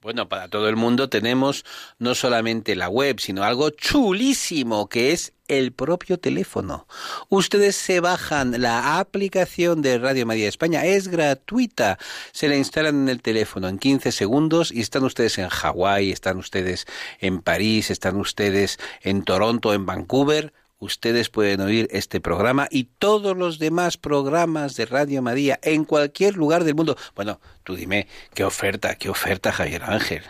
bueno, para todo el mundo tenemos no solamente la web, sino algo chulísimo que es el propio teléfono. Ustedes se bajan la aplicación de Radio María España, es gratuita. Se la instalan en el teléfono en 15 segundos y están ustedes en Hawái, están ustedes en París, están ustedes en Toronto, en Vancouver ustedes pueden oír este programa y todos los demás programas de Radio María en cualquier lugar del mundo. Bueno, tú dime, ¿qué oferta, qué oferta, Javier Ángel?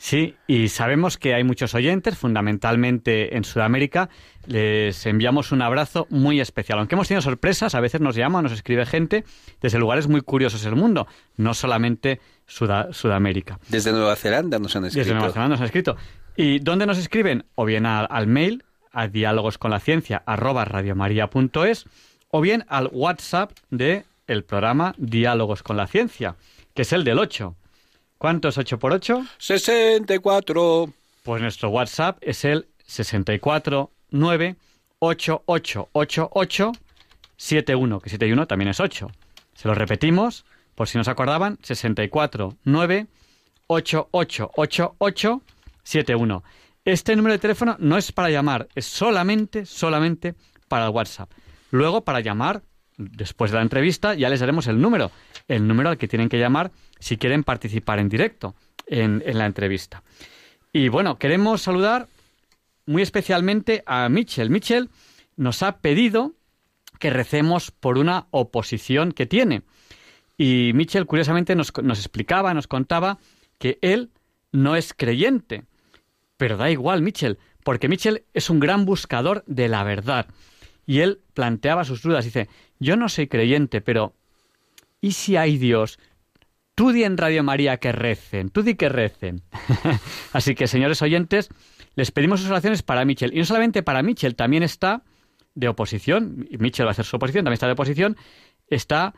Sí, y sabemos que hay muchos oyentes, fundamentalmente en Sudamérica. Les enviamos un abrazo muy especial. Aunque hemos tenido sorpresas, a veces nos llama, nos escribe gente desde lugares muy curiosos del mundo, no solamente Sudamérica. Desde Nueva Zelanda nos han escrito. Desde Nueva Zelanda nos han escrito. ¿Y dónde nos escriben? O bien al mail a diálogos con la ciencia arroba radiomaria.es o bien al WhatsApp de el programa Diálogos con la Ciencia, que es el del 8. ¿Cuánto es 8 por 8? 64. Pues nuestro WhatsApp es el 649 71, que 71 también es 8. Se lo repetimos, por si no se acordaban, 649 71. Este número de teléfono no es para llamar, es solamente, solamente para el WhatsApp. Luego, para llamar, después de la entrevista, ya les daremos el número, el número al que tienen que llamar si quieren participar en directo en, la entrevista. Y bueno, queremos saludar muy especialmente a Mitchell. Mitchell nos ha pedido que recemos por una oposición que tiene. Y Mitchell, curiosamente, nos explicaba, nos contaba que él no es creyente, pero da igual, Mitchell, porque Mitchell es un gran buscador de la verdad. Y él planteaba sus dudas. Dice, yo no soy creyente, pero ¿y si hay Dios? Tú di en Radio María que recen, tú di que recen. Así que, señores oyentes, les pedimos sus oraciones para Mitchell. Y no solamente para Mitchell, también está de oposición, Mitchell va a hacer su oposición, también está de oposición, está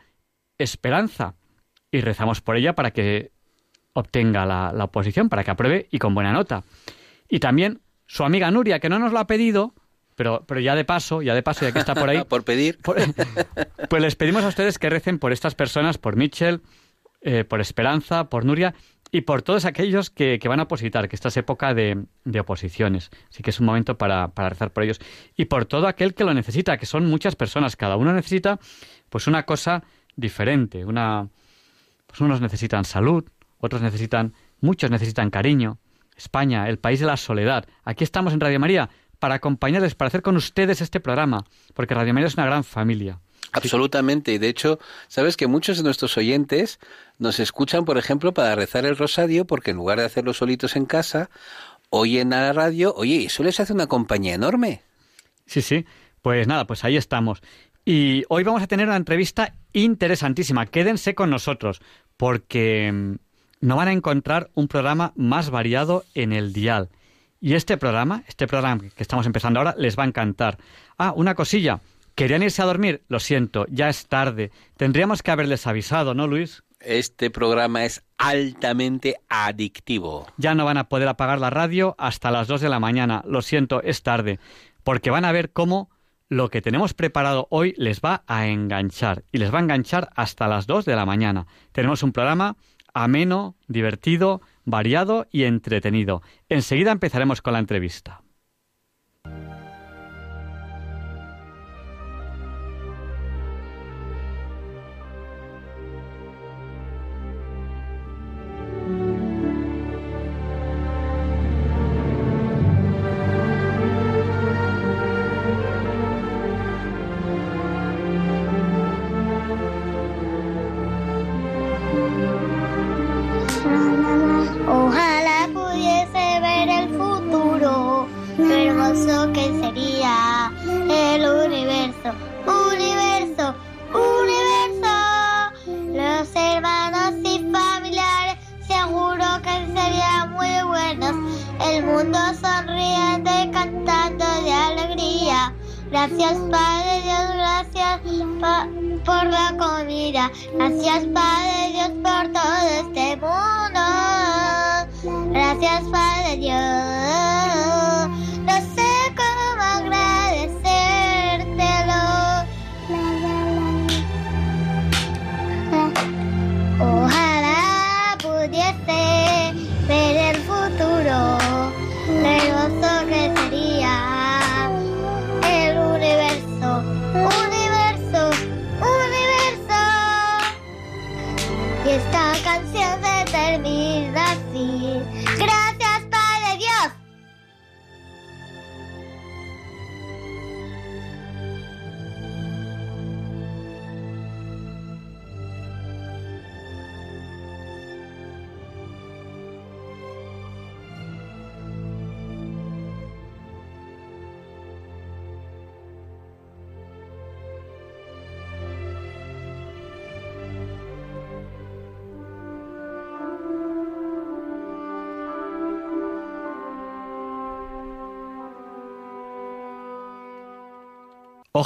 Esperanza. Y rezamos por ella para que obtenga la oposición, para que apruebe y con buena nota. Y también su amiga Nuria, que no nos lo ha pedido, pero, pero ya de paso, ya de paso, ya que está por ahí. por pedir. pues les pedimos a ustedes que recen por estas personas, por Mitchell, eh, por Esperanza, por Nuria y por todos aquellos que, van a opositar, que esta es época de, oposiciones. Así que es un momento para, para, rezar por ellos. Y por todo aquel que lo necesita, que son muchas personas. Cada uno necesita pues una cosa diferente. Una, pues unos necesitan salud, otros necesitan, muchos necesitan cariño, España, el país de la soledad. Aquí estamos en Radio María para acompañarles, para hacer con ustedes este programa, porque Radio María es una gran familia. Absolutamente. Y de hecho, sabes que muchos de nuestros oyentes nos escuchan, por ejemplo, para rezar el rosario, porque en lugar de hacerlo solitos en casa, oyen a la radio. Oye, y eso les hace una compañía enorme. Sí, sí. Pues nada, pues ahí estamos. Y hoy vamos a tener una entrevista interesantísima. Quédense con nosotros, porque mm, no van a encontrar un programa más variado en el dial. Y este programa, este programa que estamos empezando ahora, les va a encantar. Ah, una cosilla. ¿Querían irse a dormir? Lo siento, ya es tarde. Tendríamos que haberles avisado, ¿no, Luis? Este programa es altamente adictivo. Ya no van a poder apagar la radio hasta las 2 de la mañana. Lo siento, es tarde. Porque van a ver cómo lo que tenemos preparado hoy les va a enganchar. Y les va a enganchar hasta las 2 de la mañana. Tenemos un programa ameno, divertido, variado y entretenido. Enseguida empezaremos con la entrevista.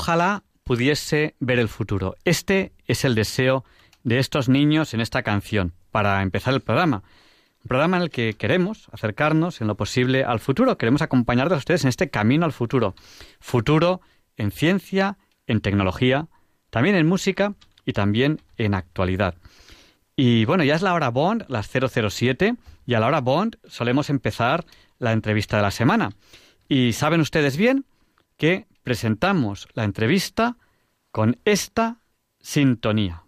Ojalá pudiese ver el futuro. Este es el deseo de estos niños en esta canción, para empezar el programa. Un programa en el que queremos acercarnos en lo posible al futuro. Queremos acompañarles a ustedes en este camino al futuro. Futuro en ciencia, en tecnología, también en música y también en actualidad. Y bueno, ya es la hora Bond, las 007, y a la hora Bond solemos empezar la entrevista de la semana. Y saben ustedes bien que presentamos la entrevista con esta sintonía.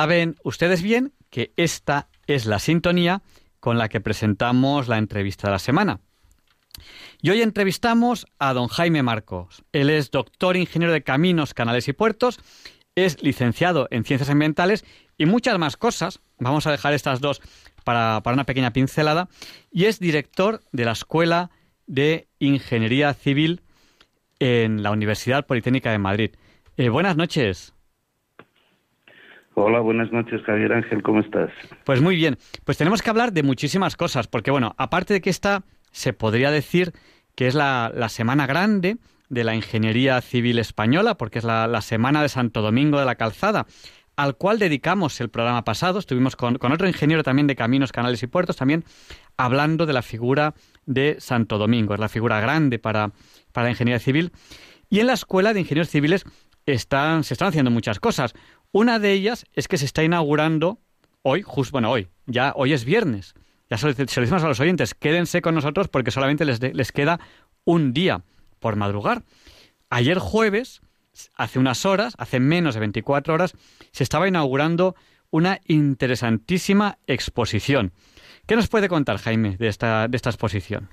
Saben ustedes bien que esta es la sintonía con la que presentamos la entrevista de la semana. Y hoy entrevistamos a don Jaime Marcos. Él es doctor ingeniero de caminos, canales y puertos, es licenciado en ciencias ambientales y muchas más cosas. Vamos a dejar estas dos para, para una pequeña pincelada. Y es director de la Escuela de Ingeniería Civil en la Universidad Politécnica de Madrid. Eh, buenas noches. Hola, buenas noches, Javier Ángel, ¿cómo estás? Pues muy bien. Pues tenemos que hablar de muchísimas cosas, porque bueno, aparte de que esta se podría decir que es la, la semana grande de la ingeniería civil española, porque es la, la, semana de Santo Domingo de la Calzada, al cual dedicamos el programa pasado. Estuvimos con, con otro ingeniero también de caminos, canales y puertos, también hablando de la figura de Santo Domingo. Es la figura grande para, para la ingeniería civil. Y en la Escuela de Ingenieros Civiles están, se están haciendo muchas cosas. Una de ellas es que se está inaugurando hoy, justo, bueno, hoy, ya hoy es viernes. Ya se lo, decimos a los oyentes, quédense con nosotros porque solamente les, de, les queda un día por madrugar. Ayer jueves, hace unas horas, hace menos de 24 horas, se estaba inaugurando una interesantísima exposición. ¿Qué nos puede contar, Jaime, de esta, de esta exposición?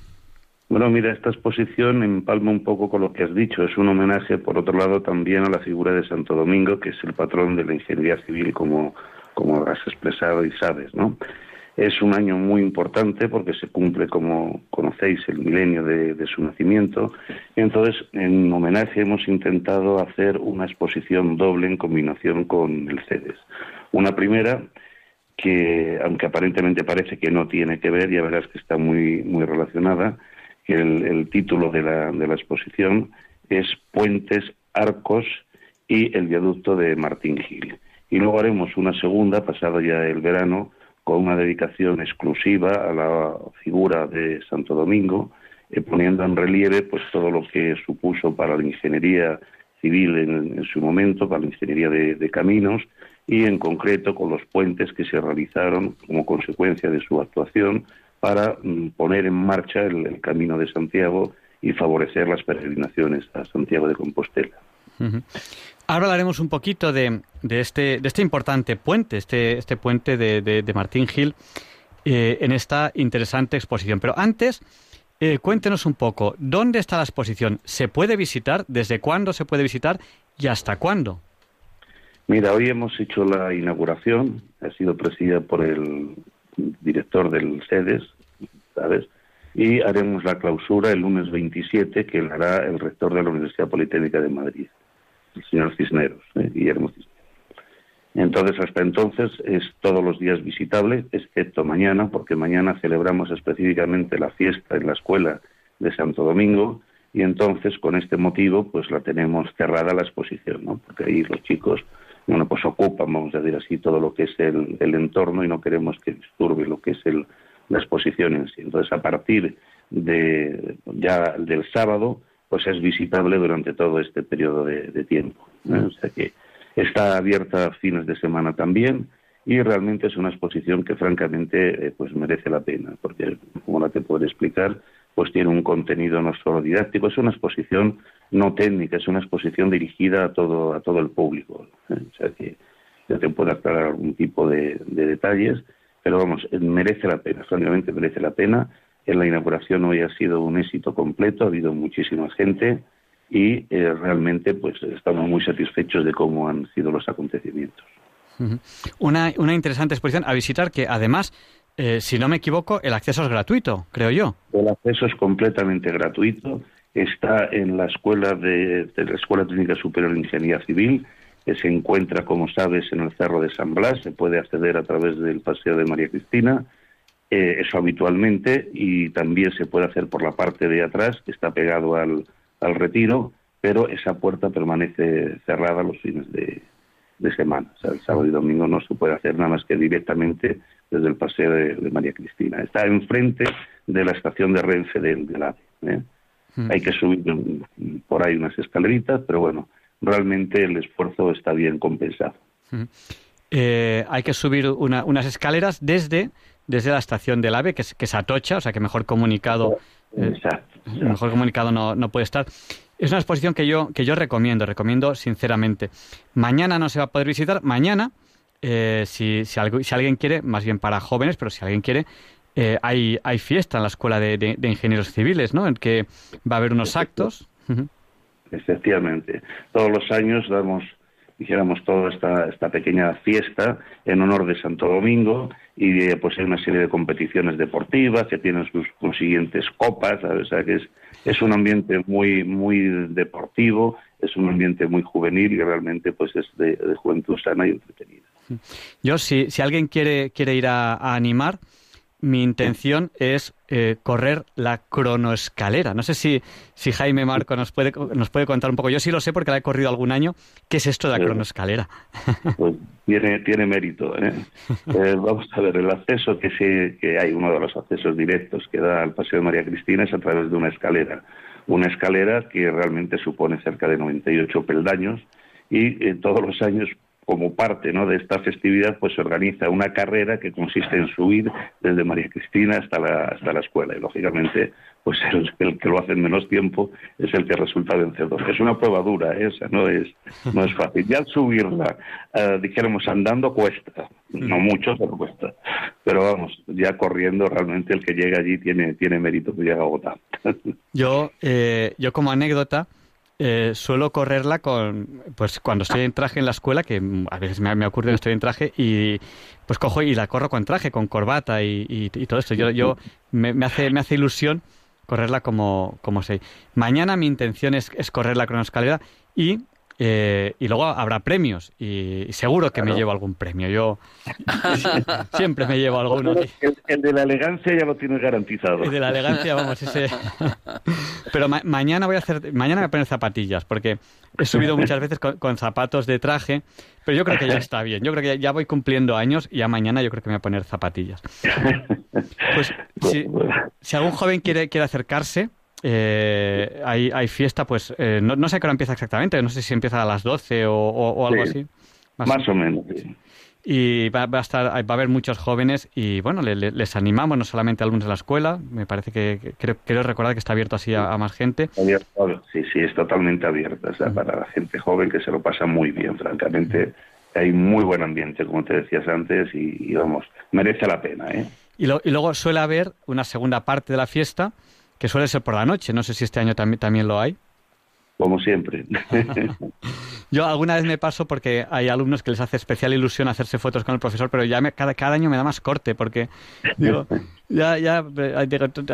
Bueno, mira, esta exposición empalma un poco con lo que has dicho. Es un homenaje, por otro lado, también a la figura de Santo Domingo, que es el patrón de la ingeniería civil, como, como has expresado y sabes, ¿no? Es un año muy importante porque se cumple, como conocéis, el milenio de, de su nacimiento. Y entonces, en homenaje, hemos intentado hacer una exposición doble en combinación con el CEDES. Una primera que, aunque aparentemente parece que no tiene que ver, ya verás que está muy, muy relacionada, que el, título de la, de la, exposición es Puentes, Arcos y el viaducto de Martín Gil. Y luego haremos una segunda, pasado ya el verano, con una dedicación exclusiva a la figura de Santo Domingo, eh, poniendo en relieve pues todo lo que supuso para la ingeniería civil en, su momento, para la ingeniería de, caminos, y en concreto con los puentes que se realizaron como consecuencia de su actuación para mm, poner en marcha el, Camino de Santiago y favorecer las peregrinaciones a Santiago de Compostela. Ahora hablaremos un poquito de, este, de este importante puente, este, este puente de, Martín Gil, eh, en esta interesante exposición. Pero antes, eh, cuéntenos un poco, ¿dónde está la exposición? ¿Se puede visitar? ¿Desde cuándo se puede visitar? ¿Y hasta cuándo? Mira, hoy hemos hecho la inauguración, ha sido presidida por el director del SEDES, ¿sabes? Y haremos la clausura el lunes 27, que la hará el rector de la Universidad Politécnica de Madrid, el señor Cisneros, ¿eh? Guillermo Cisneros. Entonces, hasta entonces es todos los días visitable, excepto mañana, porque mañana celebramos específicamente la fiesta en la escuela de Santo Domingo y entonces con este motivo pues la tenemos cerrada la exposición, ¿no? Porque ahí los chicos bueno, pues ocupan, vamos a decir así, todo lo que es el, entorno y no queremos que disturbe lo que es el, la exposición en sí. Entonces, a partir de ya del sábado, pues es visitable durante todo este periodo de, tiempo. O sea que está abierta a fines de semana también y realmente es una exposición que francamente eh, pues merece la pena, porque como la te puedo explicar, pues tiene un contenido no solo didáctico, es una exposición no técnica, es una exposición dirigida a todo, a todo el público. ¿eh? O sea que ya te puedo aclarar algún tipo de, detalles, pero vamos, merece la pena, francamente merece la pena. En la inauguración hoy ha sido un éxito completo, ha habido muchísima gente y eh, realmente pues estamos muy satisfechos de cómo han sido los acontecimientos. Una, una interesante exposición a visitar que además eh, si no me equivoco, el acceso es gratuito, creo yo. El acceso es completamente gratuito. Está en la escuela de, la Escuela Técnica Superior de Ingeniería Civil, que se encuentra, como sabes, en el Cerro de San Blas. Se puede acceder a través del Paseo de María Cristina. Eh, eso habitualmente y también se puede hacer por la parte de atrás, que está pegado al, al retiro, pero esa puerta permanece cerrada los fines de, de semana. O sea, el sábado y domingo no se puede hacer nada más que directamente desde el paseo de, María Cristina. Está enfrente de la estación de Renfe del de AVE. ¿eh? Hmm. Hay que subir por ahí unas escaleritas, pero bueno, realmente el esfuerzo está bien compensado. Hmm. Eh, hay que subir unas escaleras desde, desde la estación del AVE, que es, que es Atocha, o sea que mejor comunicado, eh, mejor comunicado no, no puede estar. Es una exposición que yo, que yo recomiendo, recomiendo sinceramente. Mañana no se va a poder visitar, mañana, eh, si, si, si, alguien quiere, más bien para jóvenes, pero si alguien quiere, eh, hay, hay fiesta en la Escuela de, Ingenieros Civiles, ¿no? En que va a haber unos actos. Efectivamente. Todos los años damos dijéramos toda esta, esta pequeña fiesta en honor de Santo Domingo y eh, pues hay una serie de competiciones deportivas que tienen sus consiguientes copas, o sea que es, es un ambiente muy muy deportivo, es un ambiente muy juvenil y realmente pues es de, juventud sana y entretenida. Yo si, si alguien quiere quiere ir a animar mi intención es eh, correr la cronoescalera. No sé si, si Jaime Marco nos puede, nos puede contar un poco. Yo sí lo sé porque la he corrido algún año. ¿Qué es esto de la cronoescalera? Pues tiene, tiene mérito. ¿eh? Eh, vamos a ver, el acceso que, sí, que hay, uno de los accesos directos que da al Paseo de María Cristina es a través de una escalera. Una escalera que realmente supone cerca de 98 peldaños y todos los años como parte ¿no? de esta festividad, pues se organiza una carrera que consiste en subir desde María Cristina hasta la, hasta la escuela. Y lógicamente, pues el, que lo hace en menos tiempo es el que resulta vencedor. Es una prueba dura esa, no es, no es fácil. Ya subirla, eh, dijéramos andando, cuesta. No mucho, pero cuesta. Pero vamos, ya corriendo, realmente el que llega allí tiene, tiene mérito que llega a Bogotá. Yo, eh, yo como anécdota, eh, suelo correrla con, pues cuando estoy en traje en la escuela, que a veces me, ocurre que estoy en traje, y pues cojo y la corro con traje, con corbata y, todo esto. Yo, yo me, hace, me hace ilusión correrla como, como sé. Mañana mi intención es, es correr la cronoescalera y eh, y luego habrá premios y, seguro que me llevo algún premio. Yo siempre me llevo alguno. El, de la elegancia ya lo tienes garantizado. El de la elegancia, vamos, ese. Pero mañana voy a hacer, mañana voy a poner zapatillas porque he subido muchas veces con, zapatos de traje, pero yo creo que ya está bien. Yo creo que ya, voy cumpliendo años y ya mañana yo creo que me voy a poner zapatillas. Pues si, si algún joven quiere, quiere acercarse, eh, hay, hay, fiesta, pues eh, no, sé qué hora empieza exactamente, no sé si empieza a las 12 o, algo así. Más, o menos. Y va, a estar, va a haber muchos jóvenes y bueno, les animamos no solamente a alumnos de la escuela, me parece que, quiero recordar que está abierto así a, más gente. sí, sí, es totalmente abierto, para la gente joven que se lo pasa muy bien, francamente. Hay muy buen ambiente, como te decías antes, y, vamos, merece la pena. ¿eh? Y, y, luego suele haber una segunda parte de la fiesta que suele ser por la noche. No sé si este año también, también lo hay como siempre. Yo alguna vez me paso porque hay alumnos que les hace especial ilusión hacerse fotos con el profesor, pero ya cada, cada año me da más corte porque digo, ya, ya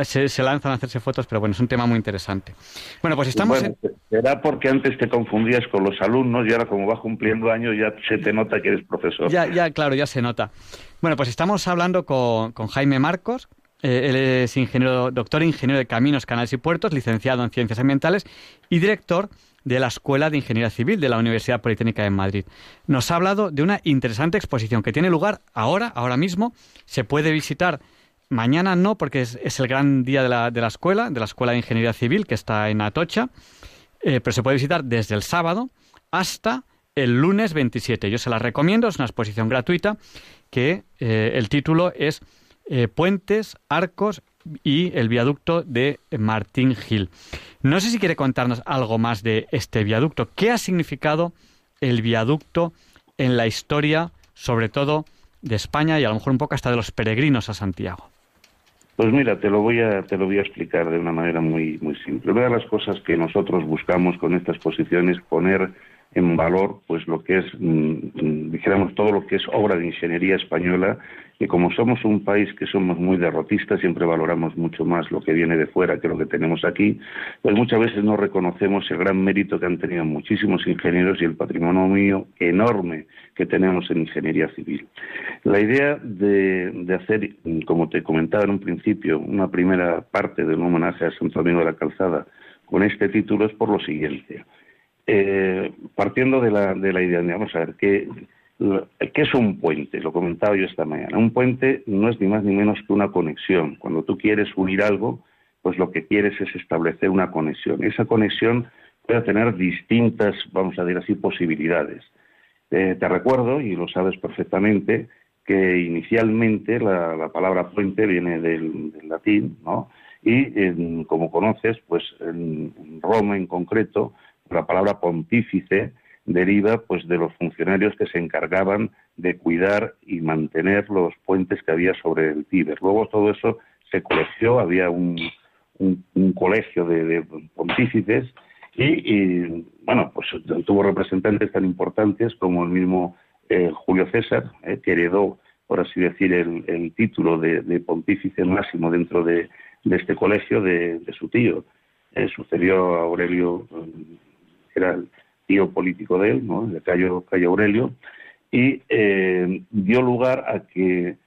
se, lanzan a hacerse fotos, pero bueno, es un tema muy interesante. Bueno, pues estamos... Bueno, Será porque antes te confundías con los alumnos y ahora como vas cumpliendo años ya se te nota que eres profesor. Ya, ya, claro, ya se nota. Bueno, pues estamos hablando con, con Jaime Marcos, eh, él es ingeniero, doctor ingeniero de caminos, canales y puertos, licenciado en ciencias ambientales y director de la Escuela de Ingeniería Civil de la Universidad Politécnica de Madrid. Nos ha hablado de una interesante exposición que tiene lugar ahora, ahora mismo. Se puede visitar mañana no, porque es, el gran día de la, de la, escuela, de la Escuela de Ingeniería Civil, que está en Atocha, eh, pero se puede visitar desde el sábado hasta el lunes 27. Yo se la recomiendo, es una exposición gratuita que eh, el título es eh, puentes, arcos y el viaducto de Martín Gil. No sé si quiere contarnos algo más de este viaducto. ¿Qué ha significado el viaducto en la historia, sobre todo de España y a lo mejor un poco hasta de los peregrinos a Santiago? Pues mira, te lo voy a, te lo voy a explicar de una manera muy, muy simple. Una de las cosas que nosotros buscamos con esta exposición es poner en valor pues lo que es, mm, mm, dijéramos, todo lo que es obra de ingeniería española y como somos un país que somos muy derrotistas, siempre valoramos mucho más lo que viene de fuera que lo que tenemos aquí, pues muchas veces no reconocemos el gran mérito que han tenido muchísimos ingenieros y el patrimonio enorme que tenemos en ingeniería civil. La idea de, de hacer, como te comentaba en un principio, una primera parte de un homenaje a Santo Domingo de la Calzada con este título es por lo siguiente. Eh, partiendo de la, de la idea, vamos a ver, ¿qué, ¿qué es un puente? Lo comentaba yo esta mañana. Un puente no es ni más ni menos que una conexión. Cuando tú quieres unir algo, pues lo que quieres es establecer una conexión. Esa conexión puede tener distintas, vamos a decir así, posibilidades. Eh, te recuerdo, y lo sabes perfectamente, que inicialmente la, palabra puente viene del, latín, ¿no? Y como conoces, pues en Roma en concreto, la palabra pontífice deriva pues de los funcionarios que se encargaban de cuidar y mantener los puentes que había sobre el Tíber. Luego todo eso se colegió, había un, un, colegio de, pontífices y, bueno, pues tuvo representantes tan importantes como el mismo eh, Julio César, eh, que heredó, por así decir, el, título de, pontífice máximo dentro de, este colegio de, su tío. Eh, sucedió a Aurelio era el tío político de él, ¿no? de Cayo, Cayo Aurelio, y eh, dio lugar a que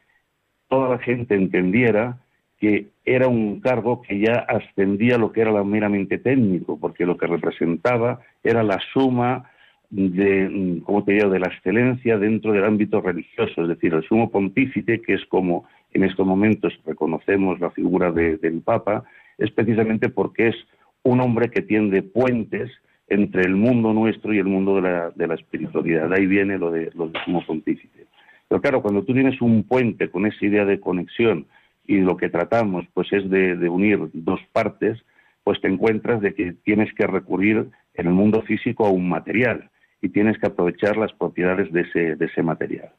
toda la gente entendiera que era un cargo que ya ascendía a lo que era la meramente técnico, porque lo que representaba era la suma de, ¿cómo te digo?, de la excelencia dentro del ámbito religioso, es decir, el sumo pontífice, que es como en estos momentos reconocemos la figura del Papa, es precisamente porque es un hombre que tiende puentes entre el mundo nuestro y el mundo de la, de la espiritualidad. De ahí viene lo de, lo de sumo pontífice. Pero claro, cuando tú tienes un puente con esa idea de conexión y lo que tratamos pues es de, unir dos partes, pues te encuentras de que tienes que recurrir en el mundo físico a un material y tienes que aprovechar las propiedades de ese, de ese material.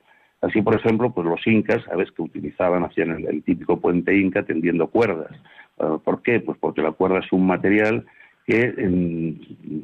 Así, por ejemplo, pues los incas, sabes que utilizaban, hacían el, el típico puente inca tendiendo cuerdas. Ah, ¿Por qué? Pues porque la cuerda es un material que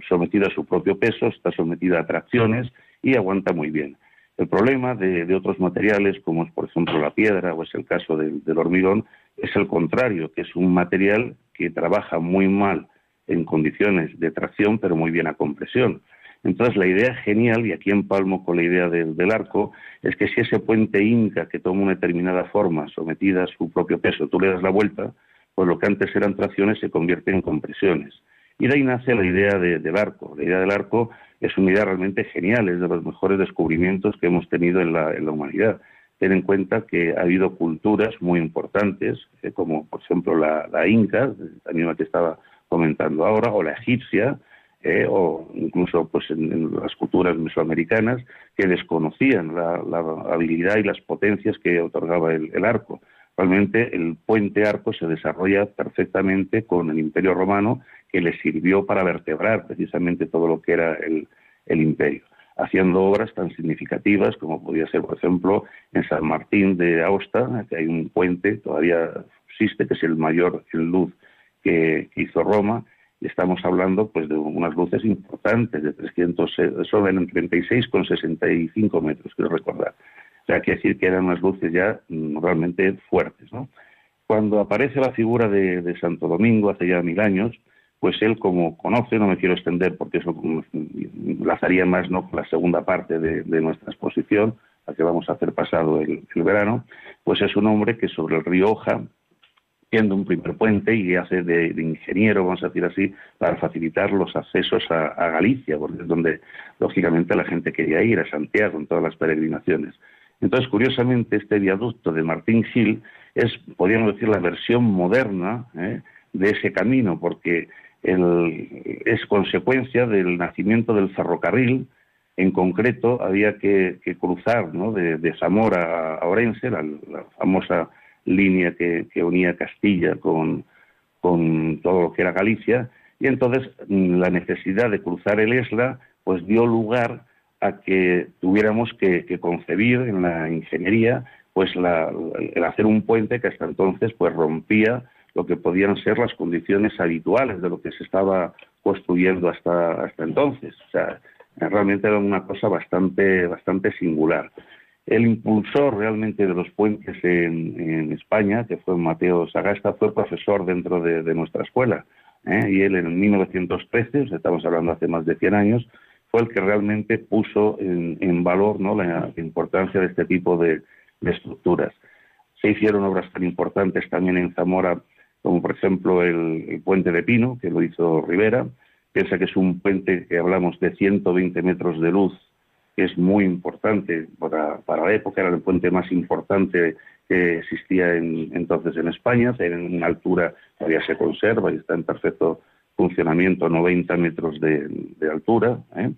sometida a su propio peso está sometida a tracciones y aguanta muy bien. El problema de, otros materiales, como es por ejemplo la piedra o es el caso del, hormigón, es el contrario, que es un material que trabaja muy mal en condiciones de tracción, pero muy bien a compresión. Entonces, la idea genial, y aquí empalmo con la idea del arco, es que si ese puente inca que toma una determinada forma, sometida a su propio peso, tú le das la vuelta, pues lo que antes eran tracciones se convierte en compresiones. Y de ahí nace la idea del arco. La idea del arco es una idea realmente genial, es de los mejores descubrimientos que hemos tenido en la, humanidad. Ten en cuenta que ha habido culturas muy importantes, eh, como por ejemplo la, inca, la misma que estaba comentando ahora, o la egipcia, eh, o incluso pues en, las culturas mesoamericanas que desconocían la, habilidad y las potencias que otorgaba el, arco. Realmente el puente arco se desarrolla perfectamente con el Imperio Romano que le sirvió para vertebrar precisamente todo lo que era el, imperio, haciendo obras tan significativas como podía ser, por ejemplo, en San Martín de Aosta, que hay un puente, todavía existe, que es el mayor en luz que hizo Roma, estamos hablando pues de unas luces importantes de 300 eso eran 36 con 65 metros quiero recordar o sea quiere decir que eran unas luces ya mm, realmente fuertes ¿no? cuando aparece la figura de, Santo Domingo hace ya mil años pues él como conoce no me quiero extender porque eso enlazaría más no con la segunda parte de, nuestra exposición la que vamos a hacer pasado el, verano pues es un hombre que sobre el río Oja un primer puente y hace de, ingeniero, vamos a decir así, para facilitar los accesos a, Galicia, porque es donde, lógicamente, la gente quería ir, a Santiago, en todas las peregrinaciones. Entonces, curiosamente, este viaducto de Martín Gil es, podríamos decir, la versión moderna ¿eh? de ese camino, porque es consecuencia del nacimiento del ferrocarril. En concreto, había que, cruzar ¿no? de, Zamora a Orense, la famosa línea que, unía Castilla con, todo lo que era Galicia, y entonces mm, la necesidad de cruzar el Esla pues dio lugar a que tuviéramos que, concebir en la ingeniería pues el hacer un puente que hasta entonces pues rompía lo que podían ser las condiciones habituales de lo que se estaba construyendo hasta, hasta entonces. O sea, realmente era una cosa bastante, bastante singular. El impulsor realmente de los puentes en, España, que fue Mateo Sagasta, fue profesor dentro de, nuestra escuela. ¿eh? Y él en 1913, estamos hablando hace más de 100 años, fue el que realmente puso en, valor ¿no? la importancia de este tipo de, estructuras. Se hicieron obras tan importantes también en Zamora como por ejemplo el, puente de Pino, que lo hizo Rivera. Piensa que es un puente que hablamos de 120 metros de luz que es muy importante para, para, la época, era el puente más importante que existía en, entonces en España, en una altura todavía se conserva y está en perfecto funcionamiento, 90 metros de, altura. ¿eh?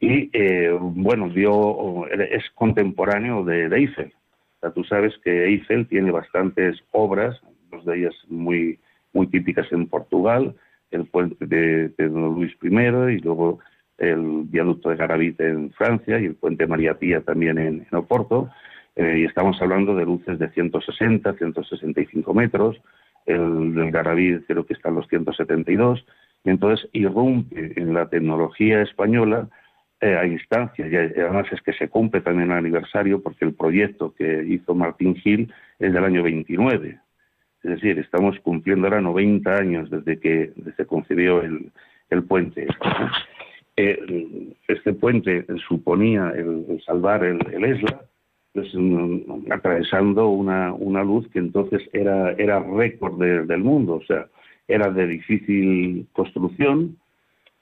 Y eh, bueno, dio, es contemporáneo de, Eiffel. O sea, tú sabes que Eiffel tiene bastantes obras, dos de ellas muy, muy típicas en Portugal, el puente de, de Don Luis I y luego el viaducto de Garavit en Francia y el puente María Pía también en, Oporto. Eh, y estamos hablando de luces de 160, 165 metros. El del Garavit creo que está en los 172. Y entonces irrumpe en la tecnología española eh, a instancia, y además es que se cumple también el aniversario porque el proyecto que hizo Martín Gil es del año 29. Es decir, estamos cumpliendo ahora 90 años desde que se concibió el, el puente. Eh, este puente suponía el, salvar el, Esla, pues, mm, atravesando una, una, luz que entonces era, era récord del mundo, o sea, era de difícil construcción,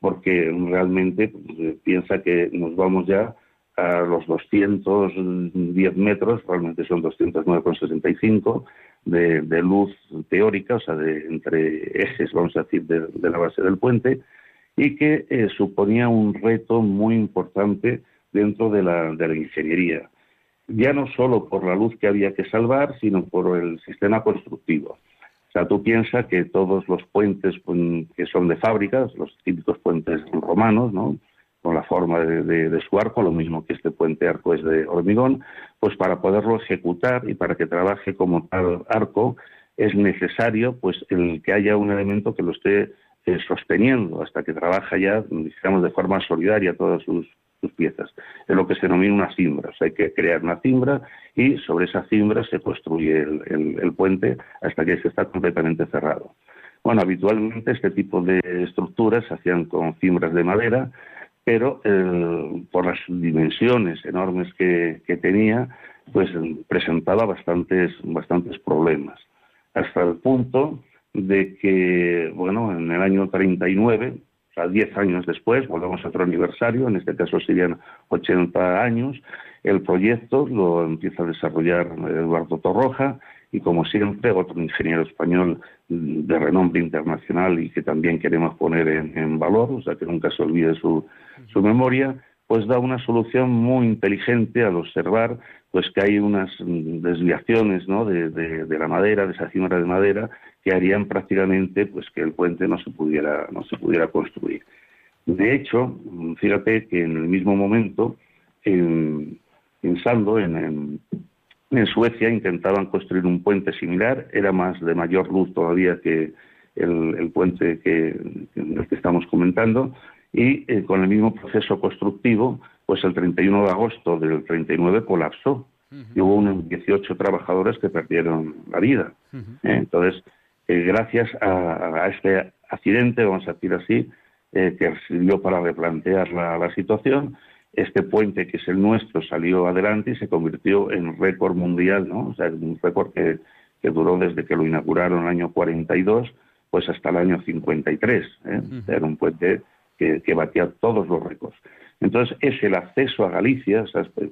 porque realmente pues, piensa que nos vamos ya a los 210 metros, realmente son 209,65 de, de luz teórica, o sea, de, entre ejes, vamos a decir, de, de la base del puente, y que eh, suponía un reto muy importante dentro de la, de la ingeniería, ya no solo por la luz que había que salvar, sino por el sistema constructivo. O sea, tú piensas que todos los puentes que son de fábricas, los típicos puentes romanos, ¿no? con la forma de, de, su arco, lo mismo que este puente arco es de hormigón, pues para poderlo ejecutar y para que trabaje como tal arco es necesario pues el que haya un elemento que lo esté eh, sosteniendo hasta que trabaja ya, digamos, de forma solidaria todas sus, piezas. Es lo que se denomina una cimbra. O sea, hay que crear una cimbra y sobre esa cimbra se construye el, puente hasta que se está completamente cerrado. Bueno, habitualmente este tipo de estructuras se hacían con cimbras de madera, pero por las dimensiones enormes que, que, tenía, pues presentaba bastantes, bastantes problemas. Hasta el punto de que, bueno, en el año 39, o sea, 10 años después, volvemos a otro aniversario, en este caso serían 80 años, el proyecto lo empieza a desarrollar Eduardo Torroja y como siempre otro ingeniero español de renombre internacional y que también queremos poner en, valor, o sea que nunca se olvide su, su memoria, pues da una solución muy inteligente al observar pues que hay unas desviaciones ¿no? de, de, la madera, de esa cimera de madera, que harían prácticamente pues que el puente no se pudiera, no se pudiera construir. De hecho, fíjate que en el mismo momento, en, pensando en, en, Suecia, intentaban construir un puente similar, era más de mayor luz todavía que el, puente que, el que estamos comentando, y eh, con el mismo proceso constructivo, pues el 31 de agosto del 39 colapsó y hubo unos 18 trabajadores que perdieron la vida. Eh, entonces, eh, gracias a, este accidente, vamos a decir así, que sirvió para replantear la, situación, este puente que es el nuestro salió adelante y se convirtió en récord mundial, ¿no? O sea, un récord que, que duró desde que lo inauguraron el año 42 pues hasta el año 53. Era un puente que, batía todos los récords. Entonces, es el acceso a Galicia,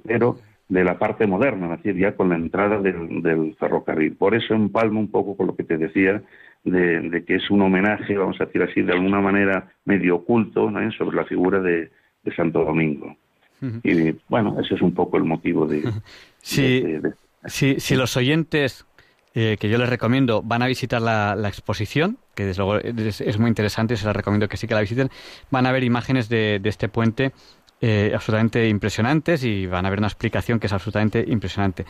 pero de la parte moderna, es decir, ya con la entrada del, ferrocarril. Por eso empalmo un poco con lo que te decía, de, que es un homenaje, vamos a decir así, de alguna manera medio oculto sobre la figura de, Santo Domingo. Y bueno, ese es un poco el motivo de... Sí, si los oyentes eh, que yo les recomiendo, van a visitar la, exposición, que desde luego es, muy interesante, se les recomiendo que sí que la visiten, van a ver imágenes de, este puente eh, absolutamente impresionantes y van a ver una explicación que es absolutamente impresionante.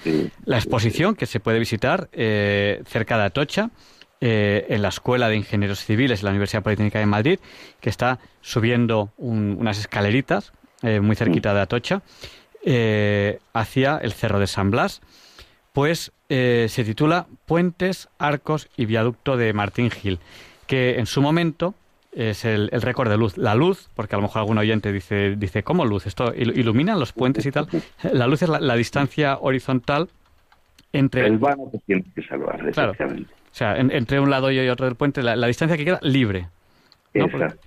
La exposición que se puede visitar eh, cerca de Atocha, en la Escuela de Ingenieros Civiles de la Universidad Politécnica de Madrid, que está subiendo unas escaleritas muy cerquita de Atocha, hacia el Cerro de San Blas pues eh, se titula Puentes, Arcos y Viaducto de Martín Gil, que en su momento es el, récord de luz. La luz, porque a lo mejor algún oyente dice, dice ¿cómo luz? ¿Esto ilumina los puentes y tal? La luz es la, distancia horizontal entre... El vano que tiene que salvar, claro. O sea, entre un lado y otro del puente, la, distancia que queda libre. Exacto.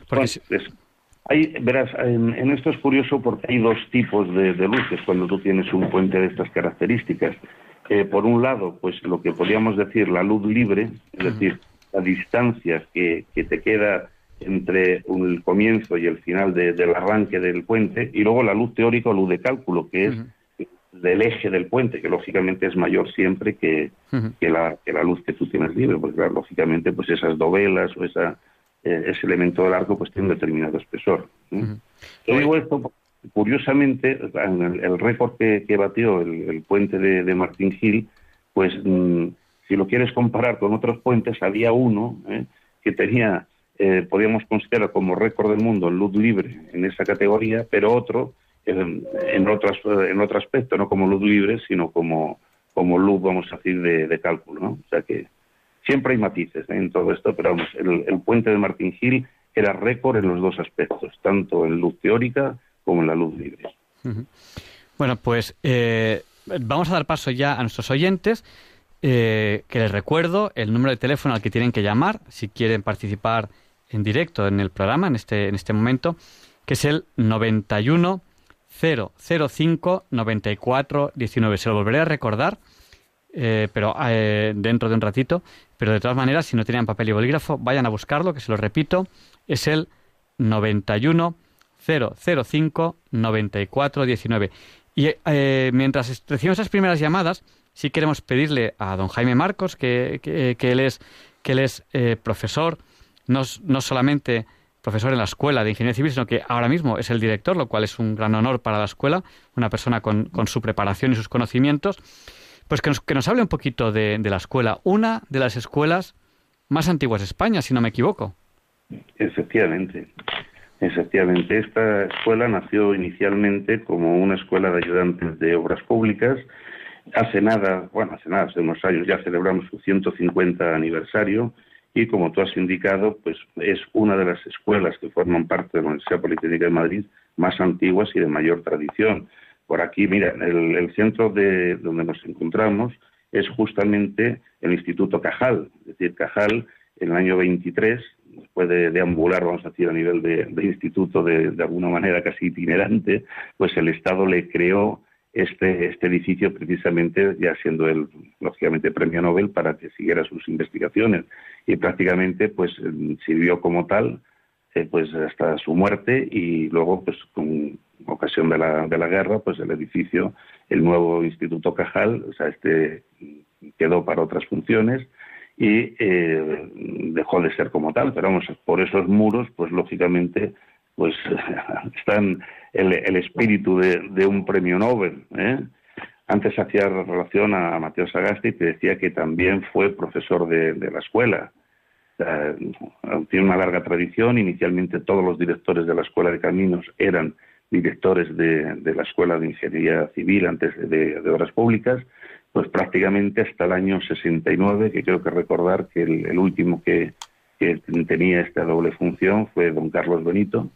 verás, en, esto es curioso porque hay dos tipos de luces cuando tú tienes un puente de estas características por un lado, pues lo que podríamos decir la luz libre, es decir, la distancia que, te queda entre el comienzo y el final del arranque del puente, y luego la luz teórica o luz de cálculo, que es del eje del puente, que lógicamente es mayor siempre que, que, la, que la luz que tú tienes libre, porque lógicamente pues esas dovelas o esa, eh, ese elemento del arco pues tiene un determinado espesor. Yo digo esto curiosamente, el, récord que, batió el, puente de, Martín Gil, pues mm, si lo quieres comparar con otros puentes, había uno ¿eh? que tenía, eh, podríamos considerar como récord del mundo en luz libre en esa categoría, pero otro en, en, en otro aspecto, no como luz libre, sino como, como luz, vamos a decir, de, cálculo. ¿no? O sea que siempre hay matices ¿eh? en todo esto, pero vamos, el, el puente de Martín Gil era récord en los dos aspectos, tanto en luz teórica como la luz libre. Bueno, pues eh, vamos a dar paso ya a nuestros oyentes. Eh, que les recuerdo el número de teléfono al que tienen que llamar si quieren participar en directo en el programa en este, en este momento, que es el 91 005 94 19. Se lo volveré a recordar, eh, pero dentro de un ratito. Pero de todas maneras, si no tienen papel y bolígrafo, vayan a buscarlo, que se lo repito, es el 91 005 94 19. Y eh, mientras recibimos esas primeras llamadas, sí queremos pedirle a don Jaime Marcos, que, que, él es, que él es eh, profesor, no, no solamente profesor en la Escuela de Ingeniería Civil, sino que ahora mismo es el director, lo cual es un gran honor para la escuela, una persona con, con su preparación y sus conocimientos, pues que nos, que nos hable un poquito de, de la escuela, una de las escuelas más antiguas de España, si no me equivoco. Efectivamente. Efectivamente, esta escuela nació inicialmente como una escuela de ayudantes de obras públicas. Hace nada, bueno, hace nada, hace unos años ya celebramos su 150 aniversario y como tú has indicado, pues es una de las escuelas que forman parte de la Universidad Politécnica de Madrid más antiguas y de mayor tradición. Por aquí, mira, el, el centro de donde nos encontramos es justamente el Instituto Cajal, es decir, Cajal en el año 23 después de deambular, vamos a decir, a nivel de, instituto de, alguna manera casi itinerante, pues el Estado le creó este, este edificio precisamente ya siendo él lógicamente premio Nobel para que siguiera sus investigaciones. Y prácticamente pues sirvió como tal eh, pues hasta su muerte y luego pues con ocasión de la, de la guerra pues el edificio el nuevo Instituto Cajal o sea este quedó para otras funciones y eh, dejó de ser como tal pero vamos por esos muros pues lógicamente pues están el, el espíritu de, un premio Nobel. ¿eh? Antes hacía relación a Mateo Sagasti y te decía que también fue profesor de, la escuela. tiene una larga tradición. Inicialmente todos los directores de la Escuela de Caminos eran directores de, de la Escuela de Ingeniería Civil antes de, de, Obras Públicas, pues prácticamente hasta el año 69, que creo que recordar que el, último que, que tenía esta doble función fue don Carlos Benito,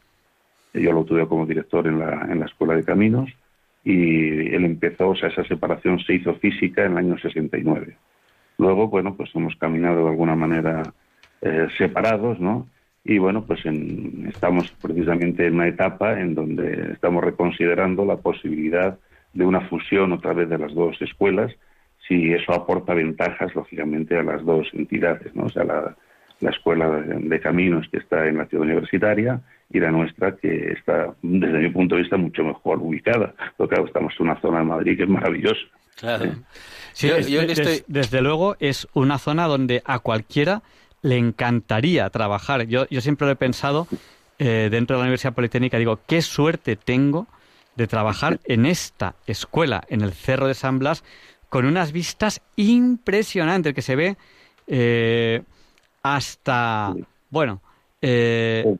yo lo tuve como director en la, en la Escuela de Caminos y él empezó, o sea, esa separación se hizo física en el año 69. Luego, bueno, pues hemos caminado de alguna manera eh, separados, ¿no? Y bueno, pues en, estamos precisamente en una etapa en donde estamos reconsiderando la posibilidad de una fusión otra vez de las dos escuelas, si eso aporta ventajas, lógicamente, a las dos entidades, ¿no? O sea, la, la Escuela de, Caminos que está en la ciudad universitaria y la nuestra que está, desde mi punto de vista, mucho mejor ubicada. Porque claro, estamos en una zona de Madrid que es maravillosa. Claro. ¿Eh? Sí, yo, yo estoy... des, desde luego es una zona donde a cualquiera le encantaría trabajar. Yo, yo siempre lo he pensado eh, dentro de la Universidad Politécnica, digo, qué suerte tengo de trabajar en esta escuela, en el Cerro de San Blas, con unas vistas impresionantes que se ve eh, hasta, bueno, eh,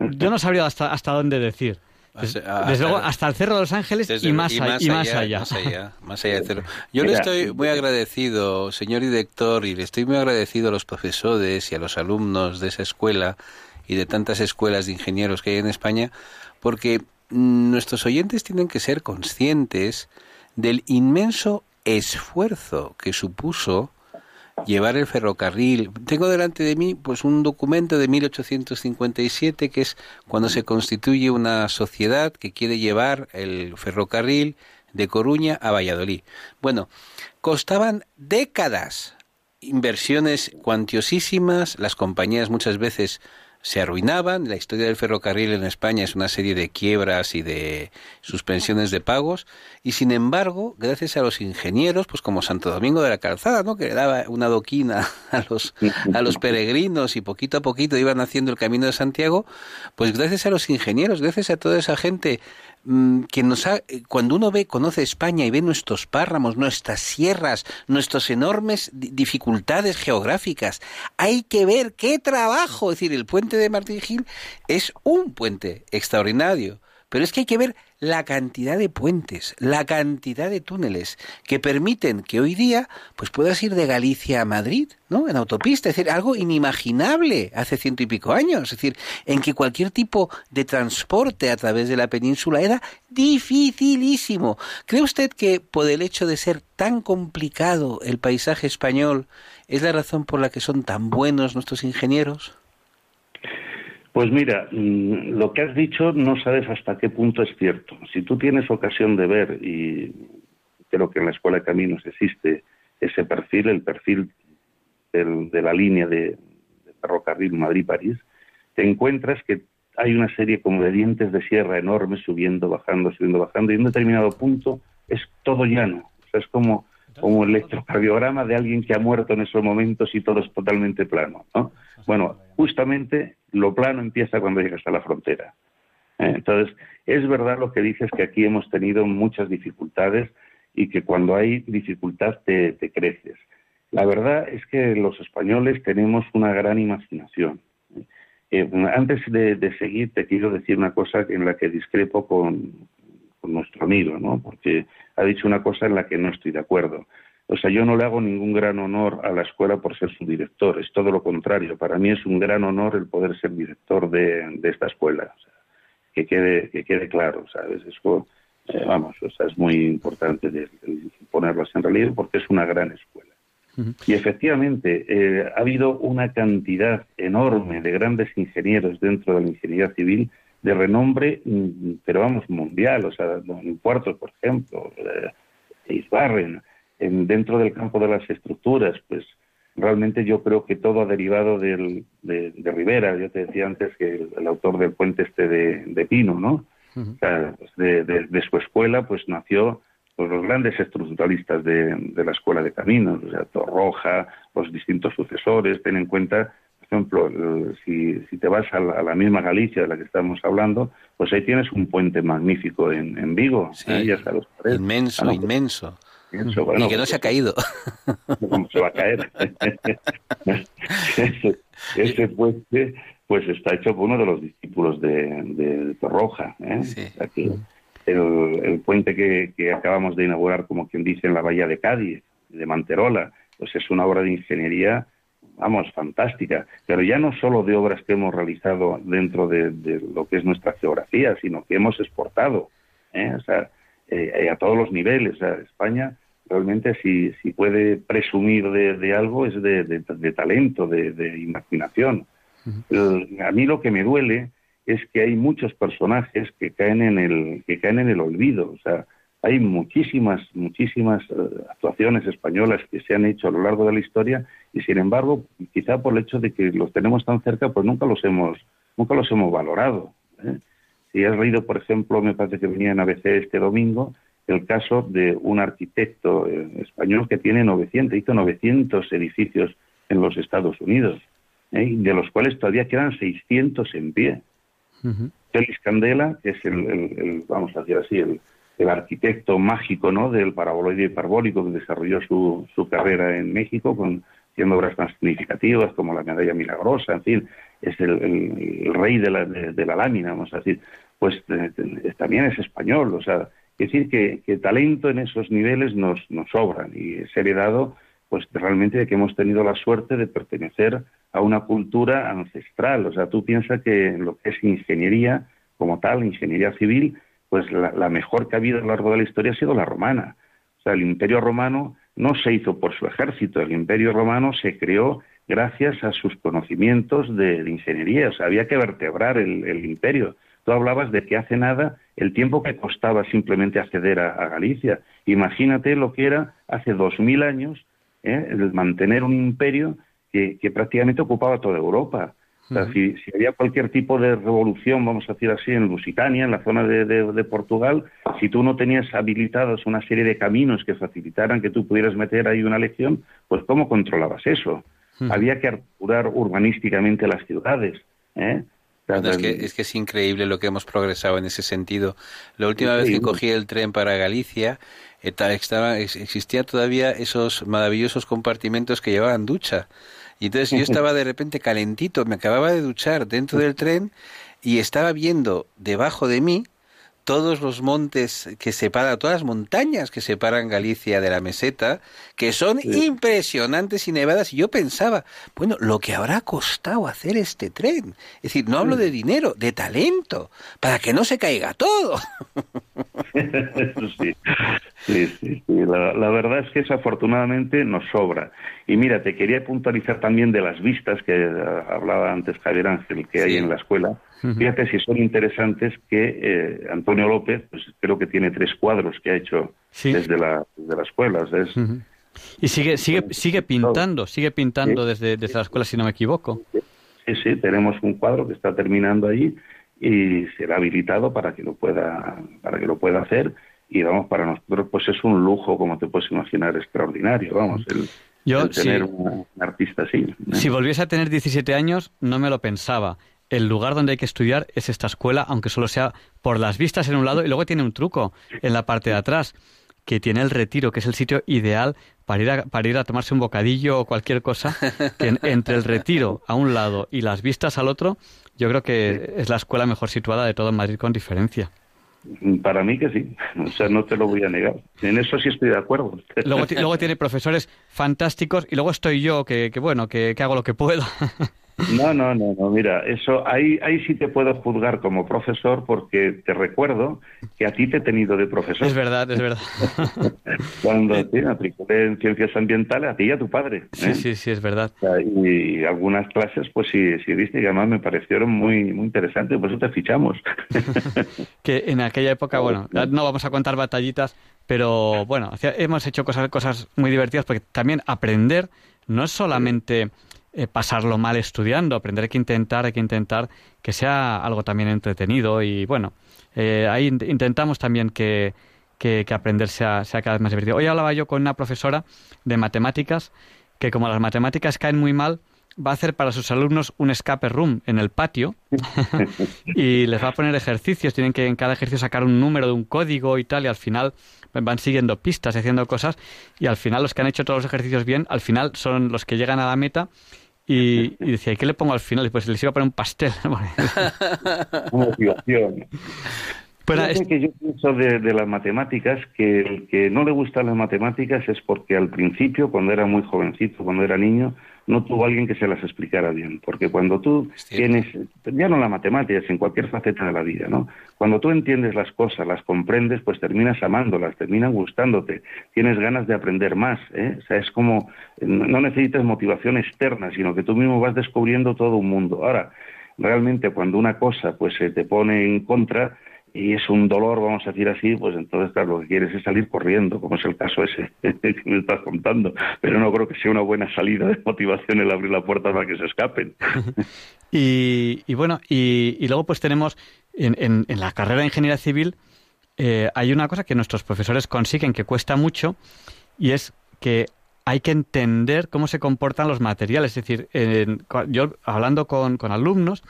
yo no sabría hasta, hasta dónde decir. Desde, desde luego, hasta el Cerro de los Ángeles desde, y, más, y, más, y más allá, Más allá, más allá del cerro. Yo le estoy muy agradecido, señor director, y le estoy muy agradecido a los profesores y a los alumnos de esa escuela y de tantas escuelas de ingenieros que hay en España, porque nuestros oyentes tienen que ser conscientes del inmenso esfuerzo que supuso llevar el ferrocarril. Tengo delante de mí pues un documento de 1857 que es cuando se constituye una sociedad que quiere llevar el ferrocarril de Coruña a Valladolid. Bueno, costaban décadas, inversiones cuantiosísimas, las compañías muchas veces se arruinaban. La historia del ferrocarril en España es una serie de quiebras y de suspensiones de pagos. Y sin embargo, gracias a los ingenieros, pues como Santo Domingo de la Calzada, ¿no? que le daba una doquina a los, a los peregrinos y poquito a poquito iban haciendo el camino de Santiago, pues gracias a los ingenieros, gracias a toda esa gente que nos ha, eh, cuando uno ve, conoce España y ve nuestros páramos, nuestras sierras, nuestras enormes dificultades geográficas, hay que ver qué trabajo. Es decir, el puente de Martín Gil es un puente extraordinario, pero es que hay que ver la cantidad de puentes, la cantidad de túneles que permiten que hoy día pues puedas ir de Galicia a Madrid, ¿no? En autopista, es decir, algo inimaginable hace ciento y pico años, es decir, en que cualquier tipo de transporte a través de la península era dificilísimo. ¿Cree usted que por el hecho de ser tan complicado el paisaje español es la razón por la que son tan buenos nuestros ingenieros? Pues mira, mm, lo que has dicho no sabes hasta qué punto es cierto. Si tú tienes ocasión de ver, y creo que en la Escuela de Caminos existe ese perfil, el perfil del, de la línea de, de ferrocarril Madrid-París, te encuentras que hay una serie como de dientes de sierra enormes subiendo, bajando, subiendo, bajando, y en un determinado punto es todo llano. O sea, es como, como un electrocardiograma de alguien que ha muerto en esos momentos y todo es totalmente plano. ¿no? Bueno, justamente lo plano empieza cuando llegas a la frontera. ¿eh? Entonces, es verdad lo que dices que aquí hemos tenido muchas dificultades y que cuando hay dificultad te, te creces. La verdad es que los españoles tenemos una gran imaginación. Eh, antes de, de, seguir, te quiero decir una cosa en la que discrepo con, con nuestro amigo, ¿no? porque ha dicho una cosa en la que no estoy de acuerdo. O sea, yo no le hago ningún gran honor a la escuela por ser su director, es todo lo contrario. Para mí es un gran honor el poder ser director de, de esta escuela. O sea, que, quede, que quede claro, ¿sabes? Eso, eh, vamos, o sea, es muy importante de, de ponerlas en relieve porque es una gran escuela. Uh -huh. Y efectivamente, eh, ha habido una cantidad enorme de grandes ingenieros dentro de la ingeniería civil de renombre, mm, pero vamos, mundial, o sea, en puertos, por ejemplo, eh, Isbarren, en, dentro del campo de las estructuras, pues realmente yo creo que todo ha derivado del, de, Rivera. Yo te decía antes que el, autor del puente este de, Pino, ¿no? o sea, pues de, su escuela, pues nació pues, los grandes estructuralistas de, la escuela de caminos, o sea, Torroja, los distintos sucesores. Ten en cuenta, ejemplo, si, si te vas a la, misma Galicia de la que estamos hablando, pues ahí tienes un puente magnífico en, Vigo. Sí, ya sabes, inmenso, pues, inmenso y que no se ha caído. ¿Cómo se va a caer? ese, puente pues está hecho por uno de los discípulos de, de Torroja. ¿eh? el, puente que, acabamos de inaugurar, como quien dice, en la bahía de Cádiz, de Manterola, pues es una obra de ingeniería, vamos, fantástica. Pero ya no solo de obras que hemos realizado dentro de, lo que es nuestra geografía, sino que hemos exportado. ¿eh? O sea, eh, a todos los niveles. España realmente si, si puede presumir de, algo es de, talento, de, imaginación. a mí lo que me duele es que hay muchos personajes que caen en el que caen en el olvido, o sea, hay muchísimas muchísimas eh, actuaciones españolas que se han hecho a lo largo de la historia y sin embargo, quizá por el hecho de que los tenemos tan cerca, pues nunca los hemos nunca los hemos valorado. ¿eh? Si has leído, por ejemplo, me parece que venía en ABC este domingo, el caso de un arquitecto eh, español que tiene 900, hizo 900 edificios en los Estados Unidos, ¿eh? de los cuales todavía quedan 600 en pie. Félix Candela, que es el, vamos a decir así, el, arquitecto mágico ¿no? del paraboloide hiperbólico que desarrolló su, su carrera en México, con, haciendo obras tan significativas como la medalla milagrosa, en fin, es el, rey de la, de, la lámina, vamos a decir, pues eh, también es español, o sea, es decir, que, talento en esos niveles nos, nos sobran y es heredado pues realmente de que hemos tenido la suerte de pertenecer a una cultura ancestral. O sea, tú piensas que lo que es ingeniería como tal, ingeniería civil, pues la, mejor que ha habido a lo largo de la historia ha sido la romana. O sea, el imperio romano no se hizo por su ejército, el imperio romano se creó gracias a sus conocimientos de, ingeniería. O sea, había que vertebrar el imperio. Tú hablabas de que hace nada el tiempo que costaba simplemente acceder a, Galicia. Imagínate lo que era hace dos mil años ¿eh? el mantener un imperio que, prácticamente ocupaba toda Europa. O sea, si, había cualquier tipo de revolución, vamos a decir así, en Lusitania, en la zona de, Portugal, si tú no tenías habilitados una serie de caminos que facilitaran que tú pudieras meter ahí una legión, pues ¿cómo controlabas eso? Había que articular urbanísticamente las ciudades. ¿eh? es, que, es que es increíble lo que hemos progresado en ese sentido. La última vez que cogí el tren para Galicia, estaba, existía todavía esos maravillosos compartimentos que llevaban ducha. Y entonces yo estaba de repente calentito, me acababa de duchar dentro del tren y estaba viendo debajo de mí todos los montes que separan, todas las montañas que separan Galicia de la meseta, que son impresionantes y nevadas. Y yo pensaba, bueno, lo que habrá costado hacer este tren. Es decir, no hablo de dinero, de talento, para que no se caiga todo. sí, sí, sí. La, la, verdad es que eso afortunadamente nos sobra. Y mira, te quería puntualizar también de las vistas que eh, hablaba antes Javier Ángel, que hay en la escuela Fíjate si son interesantes que eh, Antonio López, pues creo que tiene tres cuadros que ha hecho desde, la, desde la escuela. Y sigue, sigue, sigue pintando, sigue pintando desde, desde la escuela, si no me equivoco. Sí, sí, tenemos un cuadro que está terminando allí y será habilitado para que lo pueda, para que lo pueda hacer. Y vamos, para nosotros pues es un lujo, como te puedes imaginar, extraordinario, vamos, el, tener un, artista así. ¿eh? Si volviese a tener 17 años, no me lo pensaba el lugar donde hay que estudiar es esta escuela, aunque solo sea por las vistas en un lado, y luego tiene un truco en la parte de atrás, que tiene el retiro, que es el sitio ideal para ir a, para ir a tomarse un bocadillo o cualquier cosa, que entre el retiro a un lado y las vistas al otro, yo creo que es la escuela mejor situada de todo Madrid con diferencia. Para mí que sí, o sea, no te lo voy a negar. En eso sí estoy de acuerdo. Luego, luego tiene profesores fantásticos y luego estoy yo que, que bueno, que, que hago lo que puedo. No, no, no, no, mira, eso ahí, ahí sí te puedo juzgar como profesor porque te recuerdo que a ti te he tenido de profesor. Es verdad, es verdad. Cuando te matriculé en ciencias ambientales, a ti y a tu padre. Sí, ¿eh? sí, sí, es verdad. Y algunas clases, pues sí, sí viste, y además me parecieron muy, muy interesantes, por eso te fichamos. que en aquella época, bueno, no vamos a contar batallitas, pero bueno, hemos hecho cosas, cosas muy divertidas porque también aprender no es solamente eh, pasarlo mal estudiando, aprender hay que intentar, hay que intentar que sea algo también entretenido y bueno, eh, ahí intentamos también que, que, aprender sea, sea, cada vez más divertido. Hoy hablaba yo con una profesora de matemáticas que como las matemáticas caen muy mal, va a hacer para sus alumnos un escape room en el patio y les va a poner ejercicios, tienen que en cada ejercicio sacar un número de un código y tal y al final van siguiendo pistas, haciendo cosas y al final los que han hecho todos los ejercicios bien, al final son los que llegan a la meta y, decía, ¿y qué le pongo al final? Y pues les iba a poner un pastel. Motivación. Pero que yo pienso de, de, las matemáticas que el que no le gustan las matemáticas es porque al principio, cuando era muy jovencito, cuando era niño, no tuvo alguien que se las explicara bien. Porque cuando tú tienes, ya no la matemática, en cualquier faceta de la vida, ¿no? Cuando tú entiendes las cosas, las comprendes, pues terminas amándolas, terminan gustándote, tienes ganas de aprender más. ¿eh? O sea, es como, no necesitas motivación externa, sino que tú mismo vas descubriendo todo un mundo. Ahora, realmente cuando una cosa pues se te pone en contra, y es un dolor, vamos a decir así, pues entonces, claro, lo que quieres es salir corriendo, como es el caso ese que me estás contando. Pero no creo que sea una buena salida de motivación el abrir la puerta para que se escapen. y, y, bueno, y, luego pues tenemos en, en, en, la carrera de ingeniería civil, eh, hay una cosa que nuestros profesores consiguen que cuesta mucho, y es que hay que entender cómo se comportan los materiales. Es decir, yo hablando con, con alumnos,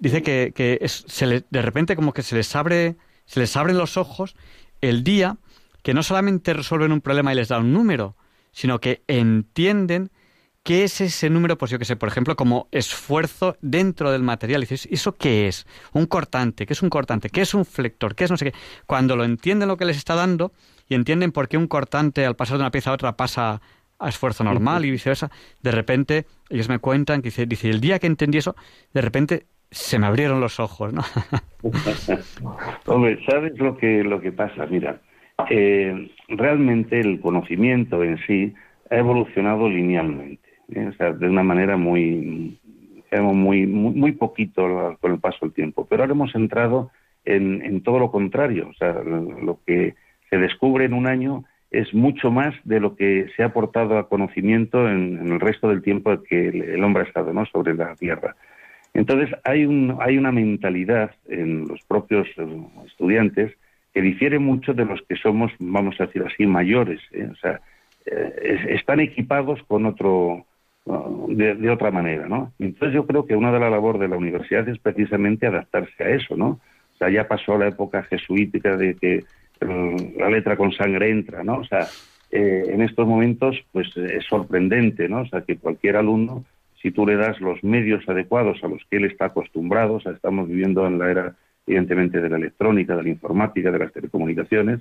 dice que, que es, se le, de repente como que se les abre, se les abren los ojos el día que no solamente resuelven un problema y les da un número, sino que entienden qué es ese número, pues yo que sé, por ejemplo, como esfuerzo dentro del material. dices, ¿eso qué es? Un cortante, ¿qué es un cortante? ¿Qué es un flector? ¿Qué es no sé qué? Cuando lo entienden lo que les está dando y entienden por qué un cortante al pasar de una pieza a otra pasa a esfuerzo normal y viceversa, de repente ellos me cuentan que dice, dice, el día que entendí eso, de repente se me abrieron los ojos, ¿no? Hombre, ¿sabes lo que, lo que pasa? Mira, eh, realmente el conocimiento en sí ha evolucionado linealmente, ¿eh? o sea, de una manera muy, muy, muy, poquito con el paso del tiempo. Pero ahora hemos entrado en, en todo lo contrario, o sea, lo que se descubre en un año es mucho más de lo que se ha aportado a conocimiento en, el resto del tiempo que el hombre ha estado ¿no? sobre la Tierra. Entonces, hay, un, hay una mentalidad en los propios eh, estudiantes que difiere mucho de los que somos, vamos a decir así, mayores. ¿eh? O sea, eh, están equipados con otro, de, otra manera, ¿no? Entonces yo creo que una de las labores de la universidad es precisamente adaptarse a eso, ¿no? O sea, ya pasó la época jesuítica de que la letra con sangre entra, ¿no? O sea, en estos momentos, pues es sorprendente, ¿no? O sea, que cualquier alumno si tú le das los medios adecuados a los que él está acostumbrado, o sea, estamos viviendo en la era, evidentemente, de la electrónica, de la informática, de las telecomunicaciones,